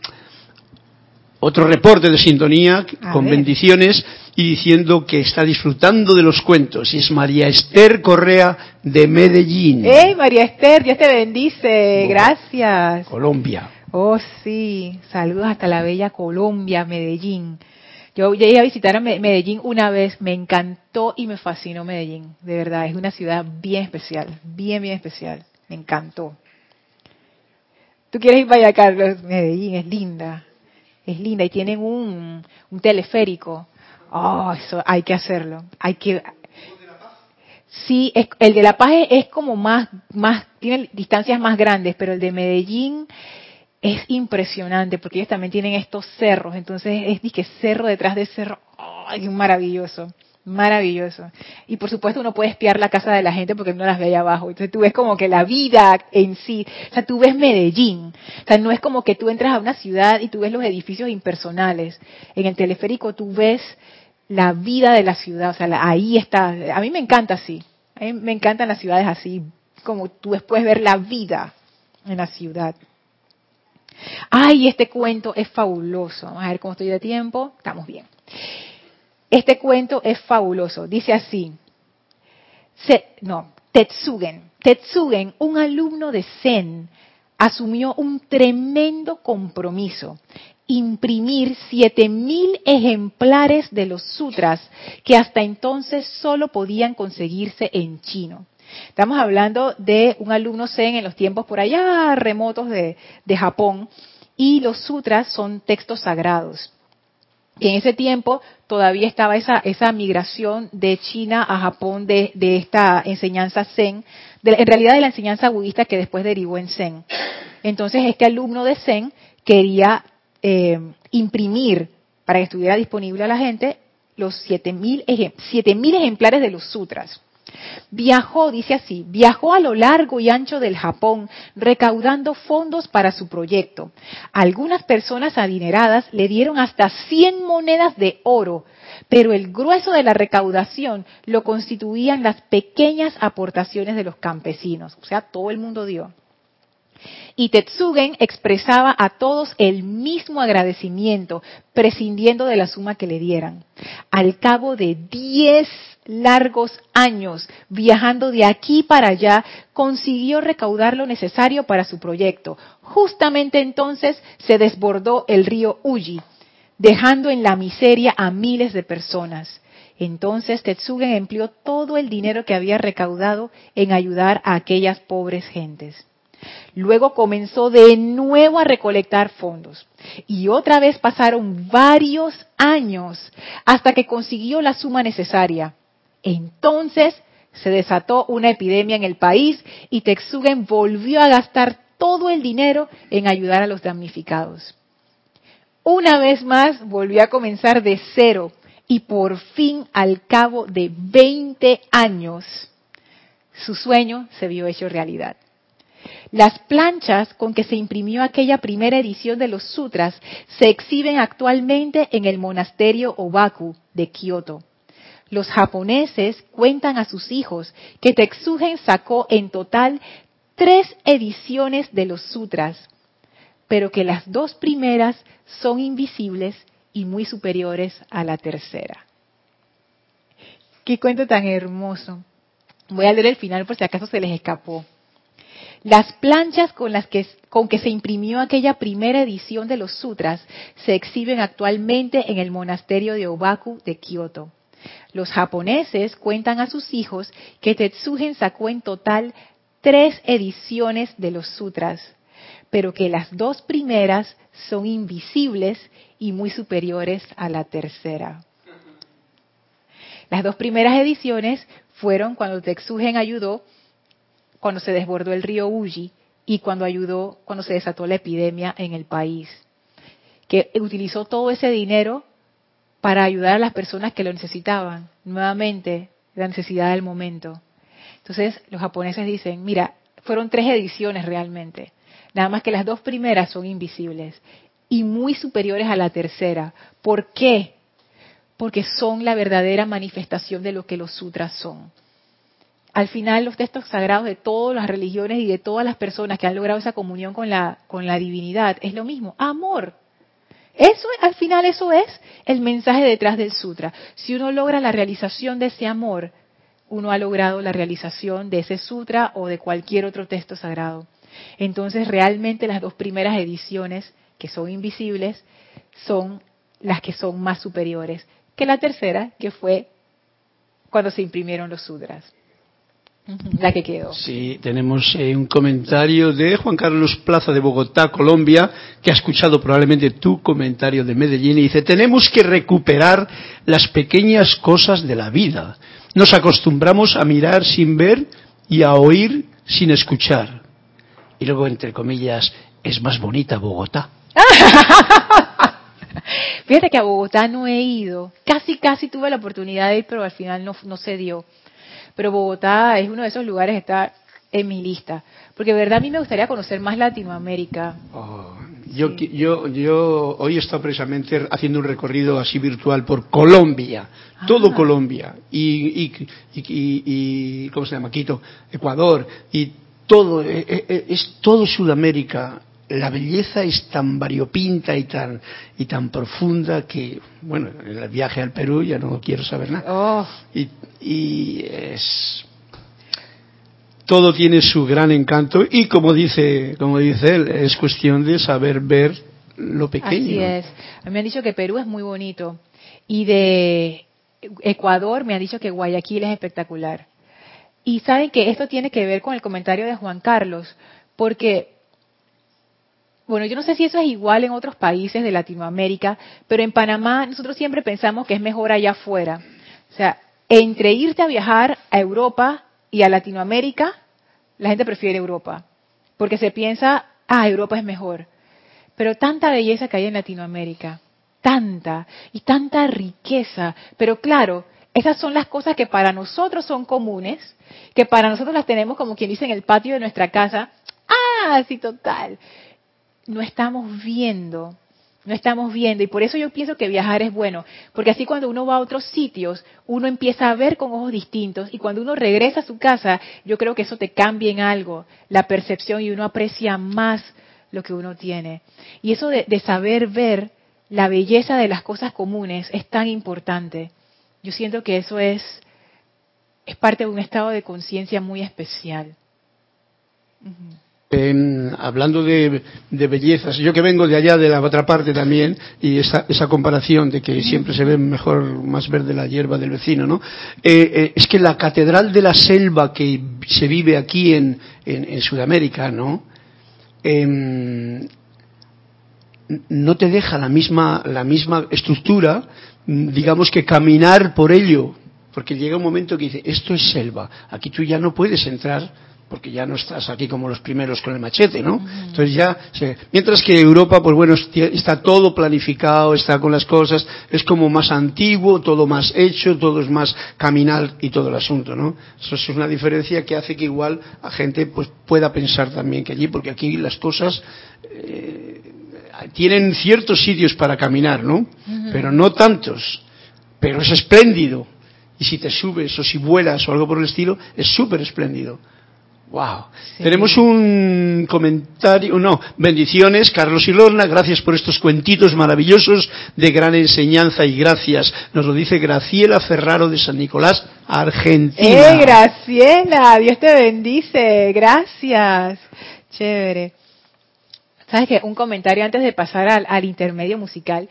otro reporte de sintonía con bendiciones y diciendo que está disfrutando de los cuentos. Y es María Esther Correa de Medellín. ¡Hey, María Esther! Dios te bendice. Gracias. Colombia. Oh, sí. Saludos hasta la bella Colombia, Medellín. Yo llegué a visitar a Medellín una vez, me encantó y me fascinó Medellín. De verdad, es una ciudad bien especial, bien, bien especial. Me encantó. ¿Tú quieres ir para allá, Carlos? Medellín es linda es linda y tienen un, teleférico. Oh, eso hay que hacerlo. Hay que Sí, el de La Paz es, como más, más, tiene distancias más grandes, pero el de Medellín es impresionante porque ellos también tienen estos cerros, entonces es que cerro detrás de cerro, ¡ay, maravilloso! Maravilloso. Y por supuesto uno puede espiar la casa de la gente porque no las ve ahí abajo. Entonces tú ves como que la vida en sí, o sea, tú ves Medellín. O sea, no es como que tú entras a una ciudad y tú ves los edificios impersonales. En el teleférico tú ves la vida de la ciudad, o sea, ahí está. A mí me encanta así. A mí me encantan las ciudades así, como tú puedes ver la vida en la ciudad. Ay, este cuento es fabuloso. Vamos a ver cómo estoy de tiempo. Estamos bien. Este cuento es fabuloso. Dice así. no, Tetsugen. Tetsugen, un alumno de Zen, asumió un tremendo compromiso. Imprimir 7000 ejemplares de los sutras que hasta entonces solo podían conseguirse en chino. Estamos hablando de un alumno Zen en los tiempos por allá remotos de, de Japón y los sutras son textos sagrados. Y en ese tiempo todavía estaba esa, esa migración de China a Japón de, esta enseñanza Zen, en realidad de la enseñanza budista que después derivó en Zen. Entonces este alumno de Zen quería eh, imprimir para que estuviera disponible a la gente los 7.000 ejemplares de los sutras. Viajó, dice así, viajó a lo largo y ancho del Japón recaudando fondos para su proyecto. Algunas personas adineradas le dieron hasta 100 monedas de oro, pero el grueso de la recaudación lo constituían las pequeñas aportaciones de los campesinos, o sea, todo el mundo dio. Y Tetsugen expresaba a todos el mismo agradecimiento, prescindiendo de la suma que le dieran. Al cabo de diez largos años viajando de aquí para allá, consiguió recaudar lo necesario para su proyecto. Justamente entonces se desbordó el río Uji, dejando en la miseria a miles de personas. Entonces Tetsugen empleó todo el dinero que había recaudado en ayudar a aquellas pobres gentes. Luego comenzó de nuevo a recolectar fondos. Y otra vez pasaron varios años hasta que consiguió la suma necesaria. Entonces se desató una epidemia en el país y Tetsugen volvió a gastar todo el dinero en ayudar a los damnificados. Una vez más volvió a comenzar de cero y por fin al cabo de 20 años su sueño se vio hecho realidad. Las planchas con que se imprimió aquella primera edición de los sutras se exhiben actualmente en el monasterio Obaku de Kioto. Los japoneses cuentan a sus hijos que Tetsugen sacó en total tres ediciones de los sutras, pero que las dos primeras son invisibles y muy superiores a la tercera. Qué cuento tan hermoso. Voy a leer el final por si acaso se les escapó. Las planchas con las que, con que se imprimió aquella primera edición de los sutras se exhiben actualmente en el monasterio de Obaku de Kioto. Los japoneses cuentan a sus hijos que Tetsugen sacó en total tres ediciones de los sutras, pero que las dos primeras son invisibles y muy superiores a la tercera. Las dos primeras ediciones fueron cuando Tetsugen ayudó cuando se desbordó el río Uji y cuando ayudó, cuando se desató la epidemia en el país. Que utilizó todo ese dinero para ayudar a las personas que lo necesitaban. Nuevamente, la necesidad del momento. Entonces, los japoneses dicen, mira, fueron tres ediciones realmente. Nada más que las dos primeras son invisibles y muy superiores a la tercera. ¿Por qué? Porque son la verdadera manifestación de lo que los sutras son al final los textos sagrados de todas las religiones y de todas las personas que han logrado esa comunión con la, con la divinidad es lo mismo, amor. Eso, al final eso es el mensaje detrás del sutra. Si uno logra la realización de ese amor, uno ha logrado la realización de ese sutra o de cualquier otro texto sagrado. Entonces realmente las dos primeras ediciones, que son invisibles, son las que son más superiores que la tercera, que fue cuando se imprimieron los sutras la que quedó. Sí, tenemos eh, un comentario de Juan Carlos Plaza de Bogotá, Colombia, que ha escuchado probablemente tu comentario de Medellín y dice, tenemos que recuperar las pequeñas cosas de la vida. Nos acostumbramos a mirar sin ver y a oír sin escuchar. Y luego, entre comillas, es más bonita Bogotá. Fíjate que a Bogotá no he ido. Casi, casi tuve la oportunidad de ir, pero al final no, no se dio pero Bogotá es uno de esos lugares que está en mi lista, porque de verdad a mí me gustaría conocer más Latinoamérica. Oh, yo, yo, yo hoy estoy precisamente haciendo un recorrido así virtual por Colombia, todo ah. Colombia, y, y, y, ¿cómo se llama? Quito, Ecuador, y todo, eh, eh, eh, es todo Sudamérica la belleza es tan variopinta y tan y tan profunda que bueno el viaje al Perú ya no quiero saber nada. Oh. y, y, es todo tiene su gran encanto y como dice como dice él es cuestión de saber ver lo pequeño. Así es. Me han dicho que Perú es muy bonito. Y de Ecuador me han dicho que Guayaquil es espectacular. Y saben que esto tiene que ver con el comentario de Juan Carlos porque bueno, yo no sé si eso es igual en otros países de Latinoamérica, pero en Panamá nosotros siempre pensamos que es mejor allá afuera. O sea, entre irte a viajar a Europa y a Latinoamérica, la gente prefiere Europa, porque se piensa, ah, Europa es mejor. Pero tanta belleza que hay en Latinoamérica, tanta, y tanta riqueza, pero claro, esas son las cosas que para nosotros son comunes, que para nosotros las tenemos como quien dice en el patio de nuestra casa. Ah, sí, total no estamos viendo no estamos viendo y por eso yo pienso que viajar es bueno, porque así cuando uno va a otros sitios, uno empieza a ver con ojos distintos y cuando uno regresa a su casa, yo creo que eso te cambia en algo, la percepción y uno aprecia más lo que uno tiene. Y eso de, saber ver la belleza de las cosas comunes es tan importante. Yo siento que eso es, es parte de un estado de conciencia muy especial. Hablando de, bellezas, yo que vengo de allá de la otra parte también, y esa, esa comparación de que siempre se ve mejor, más verde la hierba del vecino, ¿no? Eh, eh, es que la catedral de la selva que se vive aquí en, en, Sudamérica, ¿no? Em, no te deja la misma, la misma estructura, digamos que caminar por ello, porque llega un momento que dice, esto es selva, aquí tú ya no puedes entrar porque ya no estás aquí como los primeros con el machete, ¿no? Entonces ya, mientras que Europa, pues bueno, está todo planificado, está con las cosas, es como más antiguo, todo más hecho, todo es más caminar y todo el asunto, ¿no? Eso es una diferencia que hace que igual a gente pues pueda pensar también que allí, porque aquí las cosas eh, tienen ciertos sitios para caminar, ¿no? Pero no tantos. Pero es espléndido. Y si te subes o si vuelas o algo por el estilo, es súper espléndido. Wow. Tenemos un comentario, no, bendiciones, Carlos y Lorna, gracias por estos cuentitos maravillosos de gran enseñanza y gracias. Nos lo dice Graciela Ferraro de San Nicolás, Argentina. ¡Eh, Graciela! Dios te bendice, gracias. Chévere. ¿Sabes qué? Un comentario antes de pasar al, intermedio musical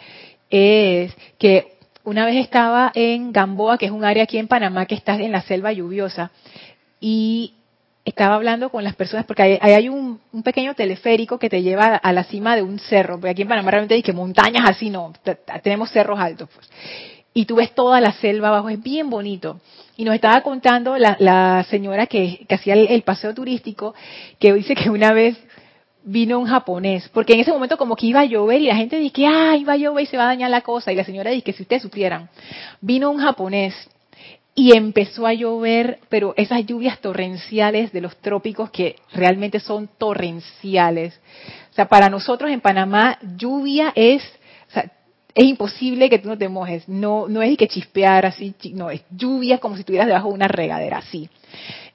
es que una vez estaba en Gamboa, que es un área aquí en Panamá que está en la selva lluviosa, y estaba hablando con las personas, porque ahí hay, un, pequeño teleférico que te lleva a la cima de un cerro, porque aquí en Panamá realmente hay que montañas así, no, tenemos cerros altos. Pues. Y tú ves toda la selva abajo, es bien bonito. Y nos estaba contando la, señora que, hacía el, paseo turístico, que dice que una vez vino un japonés, porque en ese momento como que iba a llover y la gente dice que ah, iba a llover y se va a dañar la cosa y la señora dice que si ustedes supieran, vino un japonés y empezó a llover, pero esas lluvias torrenciales de los trópicos que realmente son torrenciales. O sea, para nosotros en Panamá lluvia es, o sea, es imposible que tú no te mojes, no no es que chispear así, no, es lluvia como si estuvieras debajo de una regadera así.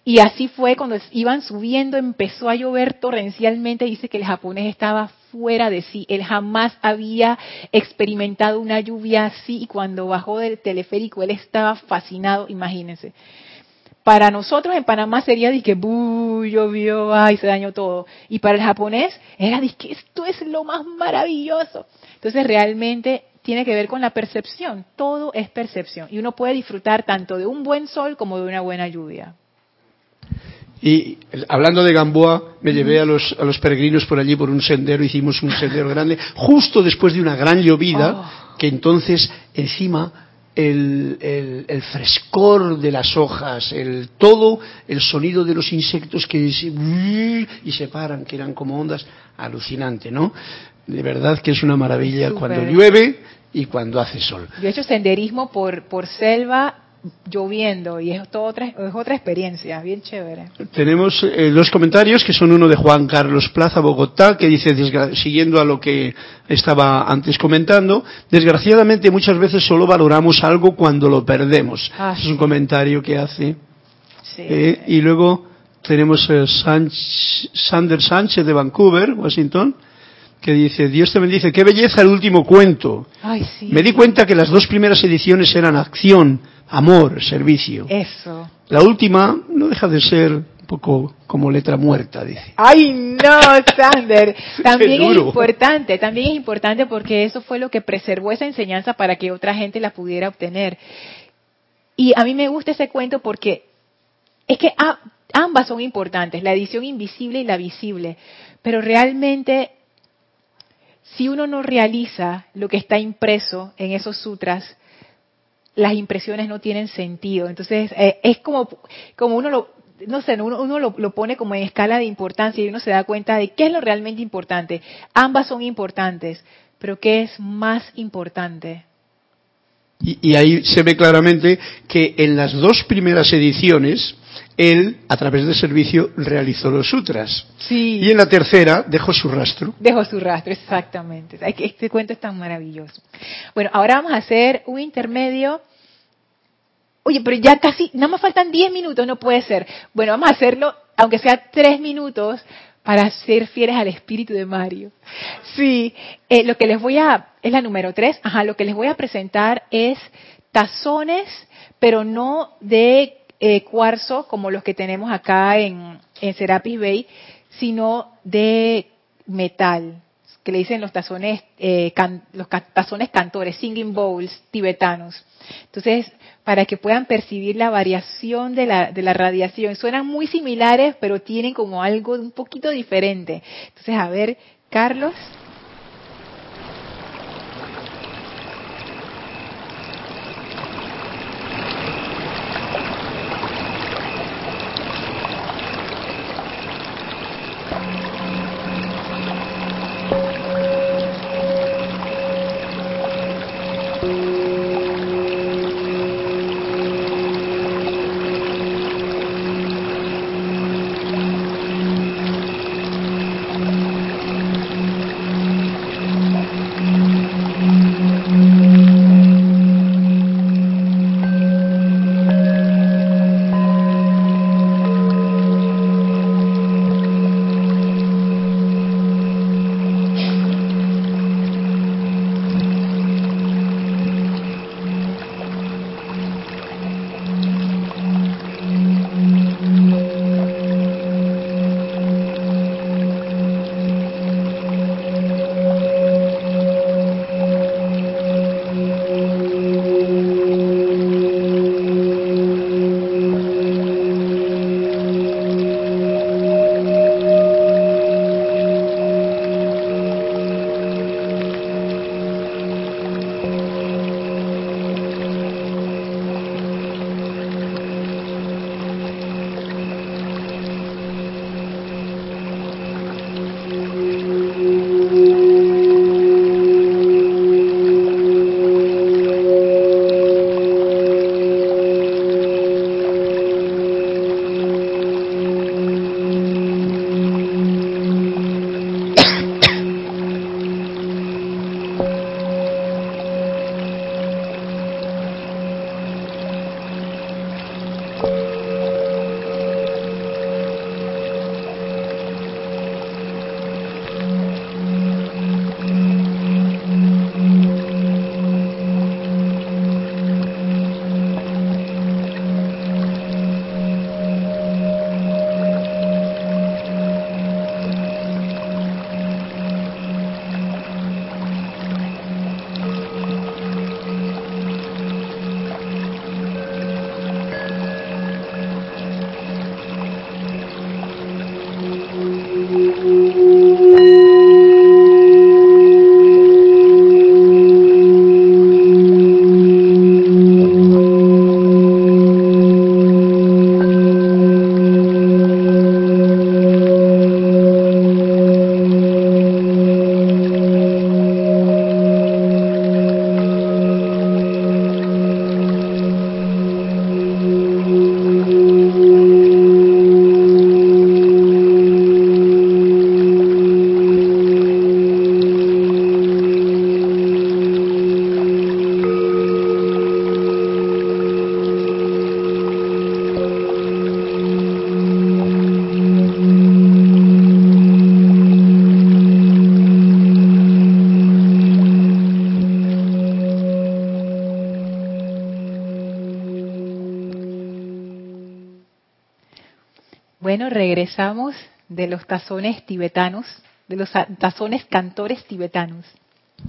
Y así fue cuando iban subiendo, empezó a llover torrencialmente. Dice que el japonés estaba fuera de sí. Él jamás había experimentado una lluvia así y cuando bajó del teleférico él estaba fascinado, imagínense. Para nosotros en Panamá sería de que llovió, ay, se dañó todo. Y para el japonés era de que esto es lo más maravilloso. Entonces realmente tiene que ver con la percepción. Todo es percepción. Y uno puede disfrutar tanto de un buen sol como de una buena lluvia. Y hablando de Gamboa, me llevé a los, a los peregrinos por allí por un sendero, hicimos un sendero grande, justo después de una gran llovida, oh. que entonces encima el, el, frescor de las hojas, el todo, el sonido de los insectos que se, y se paran, que eran como ondas, alucinante, ¿no? De verdad que es una maravilla cuando llueve y cuando hace sol. Yo he hecho senderismo por, por selva lloviendo y es, otra, es otra experiencia, bien chévere. Tenemos eh, dos comentarios que son uno de Juan Carlos Plaza, Bogotá, que dice, siguiendo a lo que estaba antes comentando, desgraciadamente muchas veces solo valoramos algo cuando lo perdemos. Ah, es un comentario que hace. Eh, y luego tenemos eh, Sander Sánchez de Vancouver, Washington, que dice, Dios te bendice, qué belleza el último cuento. Me di cuenta que las dos primeras ediciones eran acción, amor, servicio. Eso. La última no deja de ser un poco como letra muerta, dice. Ay, no, Sander. También es importante, también es importante porque eso fue lo que preservó esa enseñanza para que otra gente la pudiera obtener. Y a mí me gusta ese cuento porque es que ambas son importantes, la edición invisible y la visible, pero realmente si uno no realiza lo que está impreso en esos sutras, las impresiones no tienen sentido. Entonces, eh, es como, como uno lo, no sé, uno, lo, pone como en escala de importancia y uno se da cuenta de qué es lo realmente importante. Ambas son importantes, pero ¿qué es más importante? Y ahí se ve claramente que en las dos primeras ediciones, él, a través del servicio, realizó los sutras. Sí. Y en la tercera dejó su rastro. Dejó su rastro, exactamente. Este cuento es tan maravilloso. Bueno, ahora vamos a hacer un intermedio. Oye, pero ya casi, nada más faltan 10 minutos, no puede ser. Bueno, vamos a hacerlo, aunque sea 3 minutos, para ser fieles al espíritu de Mario. Sí, eh, lo que les voy a, es la número 3, ajá, lo que les voy a presentar es tazones, pero no de eh, cuarzo como los que tenemos acá en, en Serapis Bay, sino de metal, que le dicen los tazones, eh, los tazones cantores, singing bowls tibetanos. Entonces, para que puedan percibir la variación de la, de la radiación, suenan muy similares, pero tienen como algo un poquito diferente. Entonces, a ver, Carlos. Regresamos de los tazones tibetanos, de los tazones cantores tibetanos.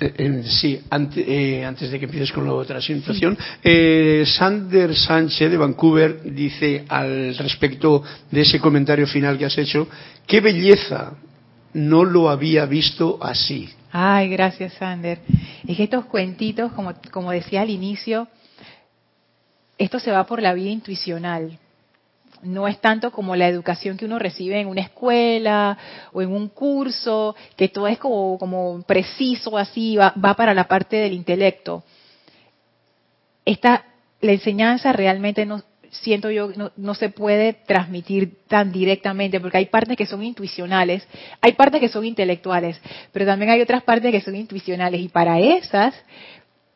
Eh, eh, sí, eh, antes de que empieces con la otra situación, Sander Sánchez de Vancouver dice al respecto de ese comentario final que has hecho, qué belleza, no lo había visto así. Ay, gracias Sander. Es que estos cuentitos, como, como decía al inicio, esto se va por la vía intuicional no es tanto como la educación que uno recibe en una escuela o en un curso, que todo es como, preciso, así, va, para la parte del intelecto. Esta, la enseñanza realmente nos siento yo, no, no, se puede transmitir tan directamente, porque hay partes que son intuicionales, hay partes que son intelectuales, pero también hay otras partes que son intuicionales, y para esas,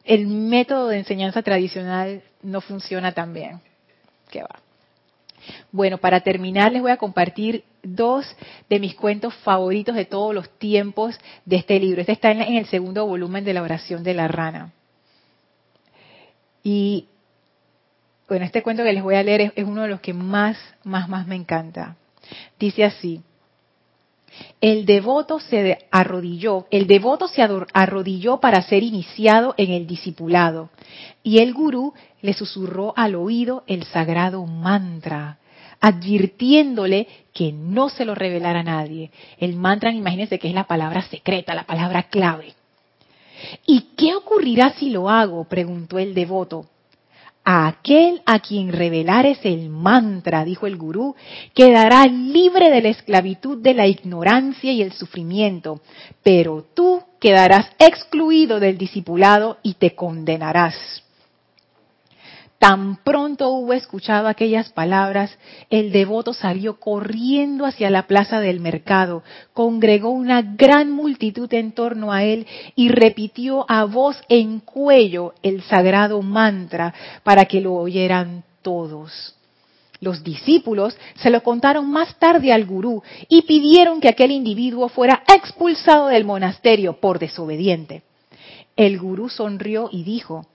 el método de enseñanza tradicional no funciona tan bien. ¿Qué va? Bueno, para terminar les voy a compartir dos de mis cuentos favoritos de todos los tiempos de este libro. Este está en el segundo volumen de la oración de la rana. Y bueno, este cuento que les voy a leer es, uno de los que más, más, más me encanta. Dice así, el devoto se arrodilló, el devoto se arrodilló para ser iniciado en el discipulado y el gurú le susurró al oído el sagrado mantra, advirtiéndole que no se lo revelara a nadie. El mantra, imagínense que es la palabra secreta, la palabra clave. ¿Y qué ocurrirá si lo hago? preguntó el devoto. A aquel a quien revelares el mantra, dijo el gurú, quedará libre de la esclavitud de la ignorancia y el sufrimiento, pero tú quedarás excluido del discipulado y te condenarás. Tan pronto hubo escuchado aquellas palabras, el devoto salió corriendo hacia la plaza del mercado, congregó una gran multitud en torno a él y repitió a voz en cuello el sagrado mantra para que lo oyeran todos. Los discípulos se lo contaron más tarde al gurú y pidieron que aquel individuo fuera expulsado del monasterio por desobediente. El gurú sonrió y dijo,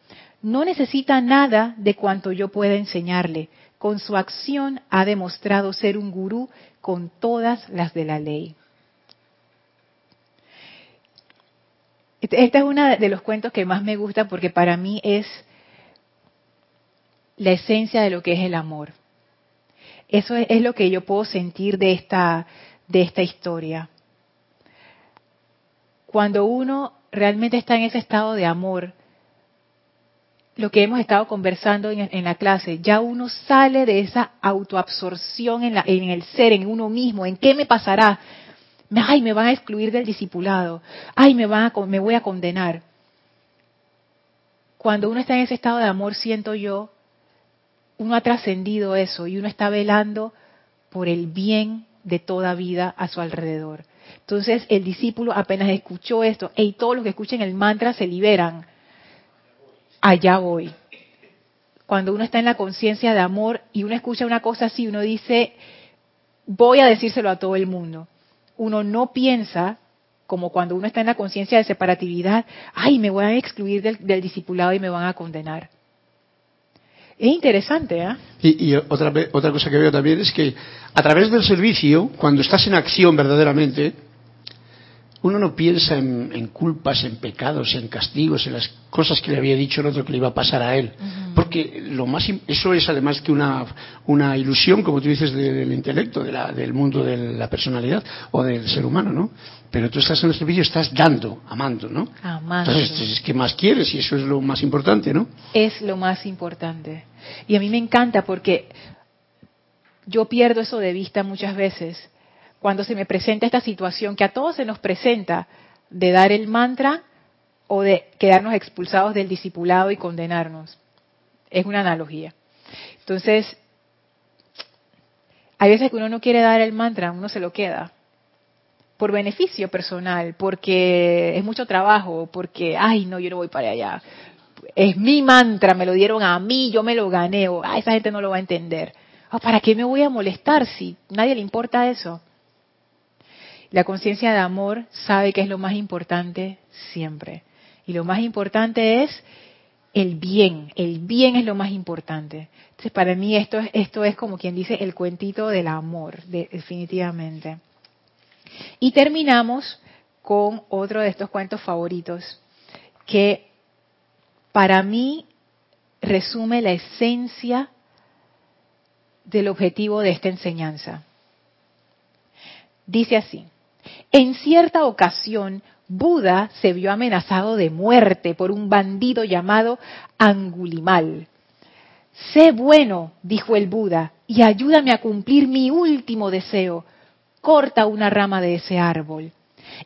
no necesita nada de cuanto yo pueda enseñarle. Con su acción ha demostrado ser un gurú con todas las de la ley. Este, es uno de los cuentos que más me gusta porque para mí es la esencia de lo que es el amor. Eso es, lo que yo puedo sentir de esta, de esta historia. Cuando uno realmente está en ese estado de amor, lo que hemos estado conversando en, la clase, ya uno sale de esa autoabsorción en, en el ser, en uno mismo, en qué me pasará. Ay, me van a excluir del discipulado. Ay, me, van a, me voy a condenar. Cuando uno está en ese estado de amor, siento yo, uno ha trascendido eso y uno está velando por el bien de toda vida a su alrededor. Entonces el discípulo apenas escuchó esto, y todos los que escuchen el mantra se liberan allá voy. Cuando uno está en la conciencia de amor y uno escucha una cosa así, uno dice, voy a decírselo a todo el mundo. Uno no piensa, como cuando uno está en la conciencia de separatividad, ay, me voy a excluir del, discipulado y me van a condenar. Es interesante, ¿eh? Y, y, otra, otra cosa que veo también es que a través del servicio, cuando estás en acción verdaderamente, uno no piensa en, culpas, en pecados, en castigos, en las cosas que le había dicho el otro que le iba a pasar a él. Porque lo más, eso es además que una, una ilusión, como tú dices, del intelecto, de la, del mundo de la personalidad o del ser humano, ¿no? Pero tú estás en el servicio, estás dando, amando, ¿no? Amando. Entonces, ¿qué más quieres? Y eso es lo más importante, ¿no? Es lo más importante. Y a mí me encanta porque yo pierdo eso de vista muchas veces cuando se me presenta esta situación que a todos se nos presenta de dar el mantra o de quedarnos expulsados del discipulado y condenarnos. Es una analogía. Entonces, hay veces que uno no quiere dar el mantra, uno se lo queda por beneficio personal, porque es mucho trabajo, porque, ay, no, yo no voy para allá. Es mi mantra, me lo dieron a mí, yo me lo gané, o esa gente no lo va a entender. Oh, ¿Para qué me voy a molestar si nadie le importa eso? La conciencia de amor sabe que es lo más importante siempre. Y lo más importante es el bien. El bien es lo más importante. Entonces, para mí esto, esto es como quien dice el cuentito del amor, definitivamente. Y terminamos con otro de estos cuentos favoritos, que para mí resume la esencia del objetivo de esta enseñanza. Dice así, en cierta ocasión, Buda se vio amenazado de muerte por un bandido llamado Angulimal. Sé bueno, dijo el Buda, y ayúdame a cumplir mi último deseo. Corta una rama de ese árbol.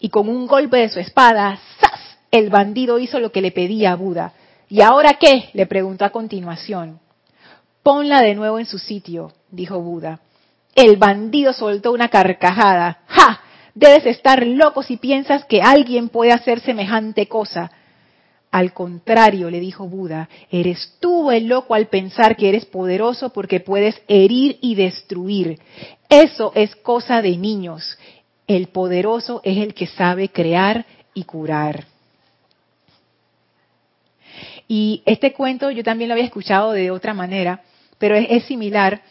Y con un golpe de su espada, ¡zas! El bandido hizo lo que le pedía a Buda. ¿Y ahora qué? le preguntó a continuación. Ponla de nuevo en su sitio, dijo Buda. El bandido soltó una carcajada. ¡Ja! Debes estar loco si piensas que alguien puede hacer semejante cosa. Al contrario, le dijo Buda, eres tú el loco al pensar que eres poderoso porque puedes herir y destruir. Eso es cosa de niños. El poderoso es el que sabe crear y curar. Y este cuento yo también lo había escuchado de otra manera, pero es, similar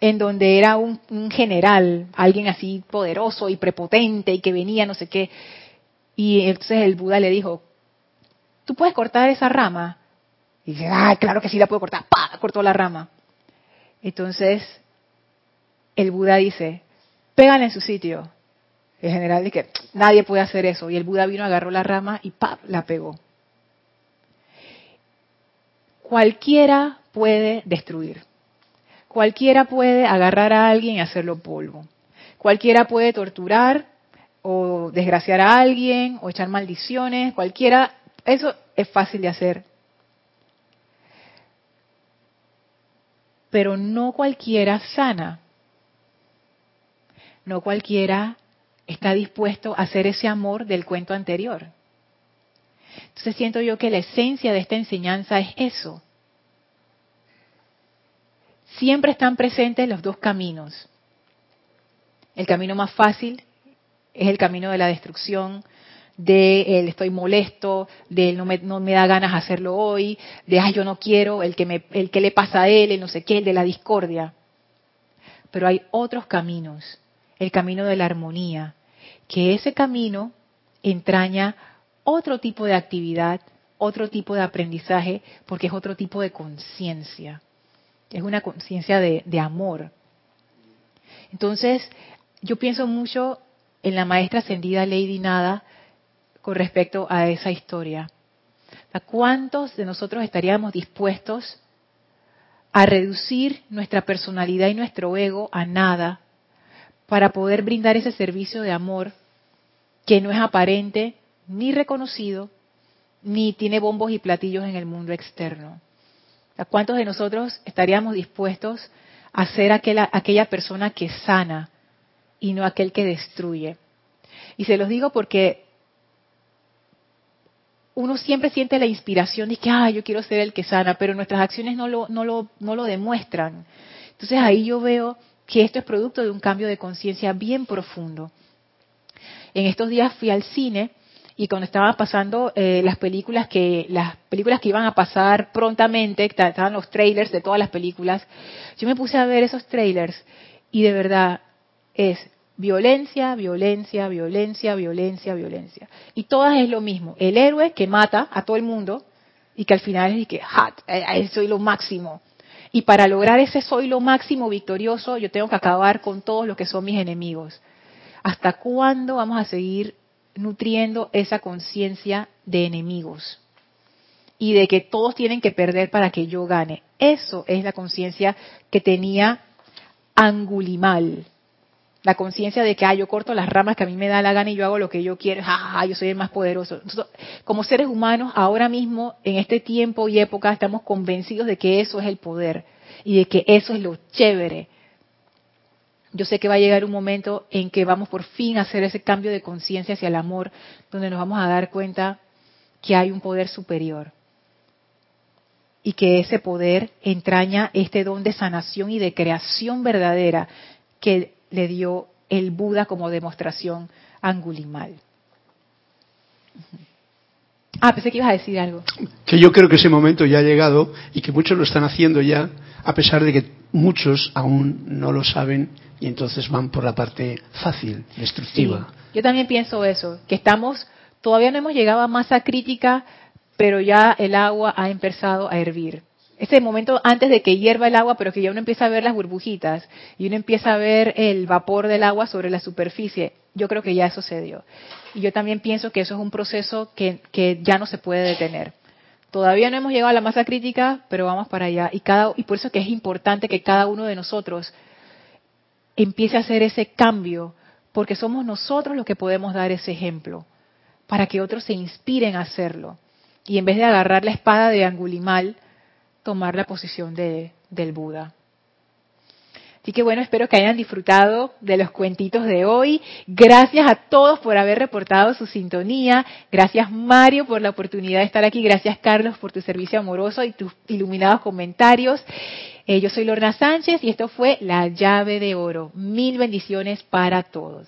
en donde era un, general, alguien así poderoso y prepotente y que venía no sé qué. Y entonces el Buda le dijo, ¿tú puedes cortar esa rama? Y dice, ah, claro que sí la puedo cortar. ¡Pah! Cortó la rama. Entonces el Buda dice, pégale en su sitio. El general dice, nadie puede hacer eso. Y el Buda vino, agarró la rama y ¡pap! la pegó. Cualquiera puede destruir. Cualquiera puede agarrar a alguien y hacerlo polvo. Cualquiera puede torturar o desgraciar a alguien o echar maldiciones. Cualquiera, eso es fácil de hacer. Pero no cualquiera sana. No cualquiera está dispuesto a hacer ese amor del cuento anterior. Entonces siento yo que la esencia de esta enseñanza es eso. Siempre están presentes los dos caminos. El camino más fácil es el camino de la destrucción, de el estoy molesto, de no me, no me da ganas hacerlo hoy, de ay yo no quiero, el que, me, el que le pasa a él, el no sé qué, el de la discordia. Pero hay otros caminos, el camino de la armonía, que ese camino entraña otro tipo de actividad, otro tipo de aprendizaje, porque es otro tipo de conciencia. Es una conciencia de, amor. Entonces, yo pienso mucho en la maestra ascendida Lady Nada con respecto a esa historia. ¿Cuántos de nosotros estaríamos dispuestos a reducir nuestra personalidad y nuestro ego a nada para poder brindar ese servicio de amor que no es aparente ni reconocido, ni tiene bombos y platillos en el mundo externo. ¿Cuántos de nosotros estaríamos dispuestos a ser aquella, aquella persona que sana y no aquel que destruye? Y se los digo porque uno siempre siente la inspiración de que, ah, yo quiero ser el que sana, pero nuestras acciones no lo, no lo, no lo demuestran. Entonces ahí yo veo que esto es producto de un cambio de conciencia bien profundo. En estos días fui al cine y cuando estaban pasando eh, las películas que las películas que iban a pasar prontamente, estaban los trailers de todas las películas, yo me puse a ver esos trailers y de verdad es violencia, violencia, violencia, violencia, violencia. Y todas es lo mismo, el héroe que mata a todo el mundo y que al final es que, hat, eh, soy lo máximo. Y para lograr ese soy lo máximo victorioso, yo tengo que acabar con todos los que son mis enemigos. ¿Hasta cuándo vamos a seguir nutriendo esa conciencia de enemigos? Y de que todos tienen que perder para que yo gane. Eso es la conciencia que tenía Angulimal. La conciencia de que, ah, yo corto las ramas que a mí me da la gana y yo hago lo que yo quiero, ah, yo soy el más poderoso. como seres humanos, ahora mismo, en este tiempo y época, estamos convencidos de que eso es el poder y de que eso es lo chévere. Yo sé que va a llegar un momento en que vamos por fin a hacer ese cambio de conciencia hacia el amor, donde nos vamos a dar cuenta que hay un poder superior y que ese poder entraña este don de sanación y de creación verdadera que le dio el Buda como demostración angulimal. Ah, pensé que ibas a decir algo. Que yo creo que ese momento ya ha llegado y que muchos lo están haciendo ya, a pesar de que muchos aún no lo saben y entonces van por la parte fácil, destructiva. yo también pienso eso, que estamos, todavía no hemos llegado a masa crítica, pero ya el agua ha empezado a hervir. Ese momento antes de que hierva el agua, pero que ya uno empieza a ver las burbujitas y uno empieza a ver el vapor del agua sobre la superficie, yo creo que ya sucedió. Y yo también pienso que eso es un proceso que, que ya no se puede detener. Todavía no hemos llegado a la masa crítica, pero vamos para allá. Y, cada, y por eso que es importante que cada uno de nosotros empiece a hacer ese cambio, porque somos nosotros los que podemos dar ese ejemplo, para que otros se inspiren a hacerlo. Y en vez de agarrar la espada de Angulimal, tomar la posición de, del Buda. Así que bueno, espero que hayan disfrutado de los cuentitos de hoy. Gracias a todos por haber reportado su sintonía. Gracias Mario por la oportunidad de estar aquí. Gracias Carlos por tu servicio amoroso y tus iluminados comentarios. Eh, yo soy Lorna Sánchez y esto fue La llave de oro. Mil bendiciones para todos.